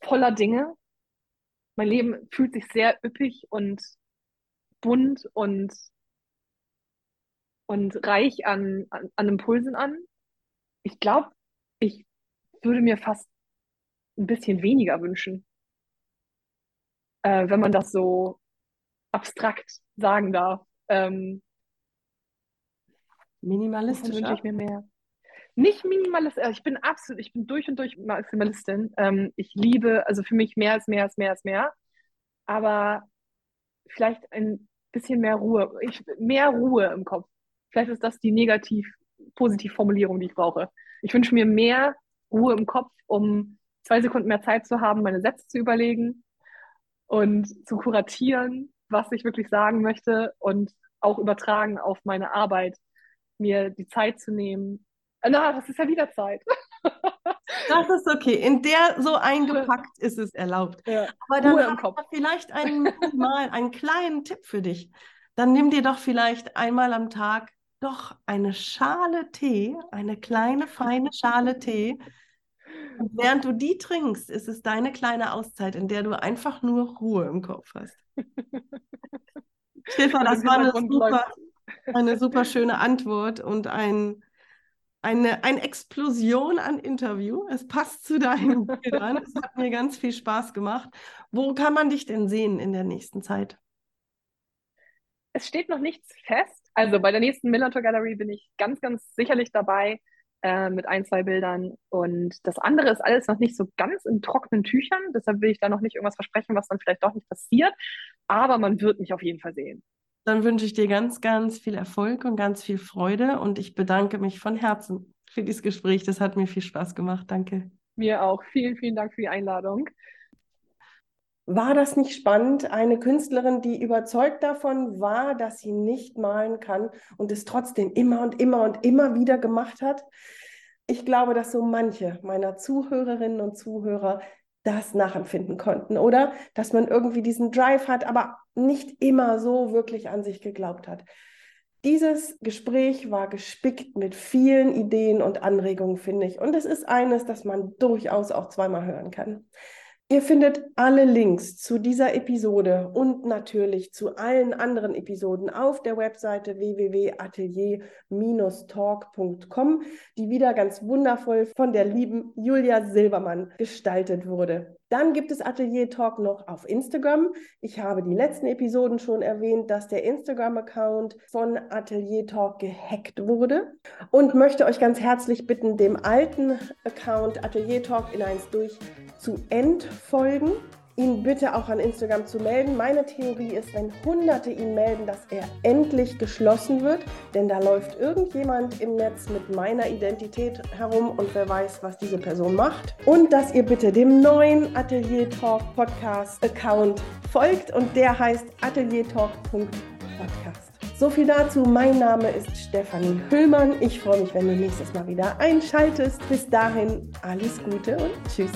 voller Dinge. Mein Leben fühlt sich sehr üppig und bunt und und reich an, an, an Impulsen an. Ich glaube, ich würde mir fast ein bisschen weniger wünschen, äh, wenn man das so abstrakt sagen darf. Ähm, Minimalistisch wünsche ich mir mehr. Nicht minimalist, also ich bin absolut, ich bin durch und durch Maximalistin. Ähm, ich liebe, also für mich mehr als mehr als mehr als mehr. Aber vielleicht ein bisschen mehr Ruhe, ich, mehr Ruhe im Kopf. Vielleicht ist das die negativ-positiv-Formulierung, die ich brauche. Ich wünsche mir mehr Ruhe im Kopf, um zwei Sekunden mehr Zeit zu haben, meine Sätze zu überlegen und zu kuratieren, was ich wirklich sagen möchte und auch übertragen auf meine Arbeit, mir die Zeit zu nehmen. Na, das ist ja wieder Zeit. Das ist okay. In der so eingepackt ist es erlaubt. Ja. Aber dann Ruhe habe ich vielleicht einen, mal einen kleinen Tipp für dich. Dann nimm dir doch vielleicht einmal am Tag doch eine Schale Tee, eine kleine feine Schale Tee. Und während du die trinkst, ist es deine kleine Auszeit, in der du einfach nur Ruhe im Kopf hast. Stefan, das war eine super, eine super schöne Antwort und ein eine, eine Explosion an Interview. Es passt zu deinen Bildern. es hat mir ganz viel Spaß gemacht. Wo kann man dich denn sehen in der nächsten Zeit? Es steht noch nichts fest. Also bei der nächsten Millantor Gallery bin ich ganz, ganz sicherlich dabei äh, mit ein, zwei Bildern. Und das andere ist alles noch nicht so ganz in trockenen Tüchern. Deshalb will ich da noch nicht irgendwas versprechen, was dann vielleicht doch nicht passiert. Aber man wird mich auf jeden Fall sehen. Dann wünsche ich dir ganz, ganz viel Erfolg und ganz viel Freude und ich bedanke mich von Herzen für dieses Gespräch. Das hat mir viel Spaß gemacht. Danke. Mir auch. Vielen, vielen Dank für die Einladung. War das nicht spannend? Eine Künstlerin, die überzeugt davon war, dass sie nicht malen kann und es trotzdem immer und immer und immer wieder gemacht hat. Ich glaube, dass so manche meiner Zuhörerinnen und Zuhörer das nachempfinden konnten oder dass man irgendwie diesen Drive hat, aber nicht immer so wirklich an sich geglaubt hat. Dieses Gespräch war gespickt mit vielen Ideen und Anregungen, finde ich. Und es ist eines, das man durchaus auch zweimal hören kann. Ihr findet alle Links zu dieser Episode und natürlich zu allen anderen Episoden auf der Webseite www.atelier-talk.com, die wieder ganz wundervoll von der lieben Julia Silbermann gestaltet wurde. Dann gibt es Atelier Talk noch auf Instagram. Ich habe die letzten Episoden schon erwähnt, dass der Instagram-Account von Atelier Talk gehackt wurde und möchte euch ganz herzlich bitten, dem alten Account Atelier Talk in eins durch zu entfolgen ihn bitte auch an Instagram zu melden. Meine Theorie ist, wenn Hunderte ihn melden, dass er endlich geschlossen wird, denn da läuft irgendjemand im Netz mit meiner Identität herum und wer weiß, was diese Person macht. Und dass ihr bitte dem neuen Atelier Talk Podcast Account folgt und der heißt ateliertalk.podcast. So viel dazu. Mein Name ist Stefanie Hüllmann. Ich freue mich, wenn du nächstes Mal wieder einschaltest. Bis dahin alles Gute und tschüss.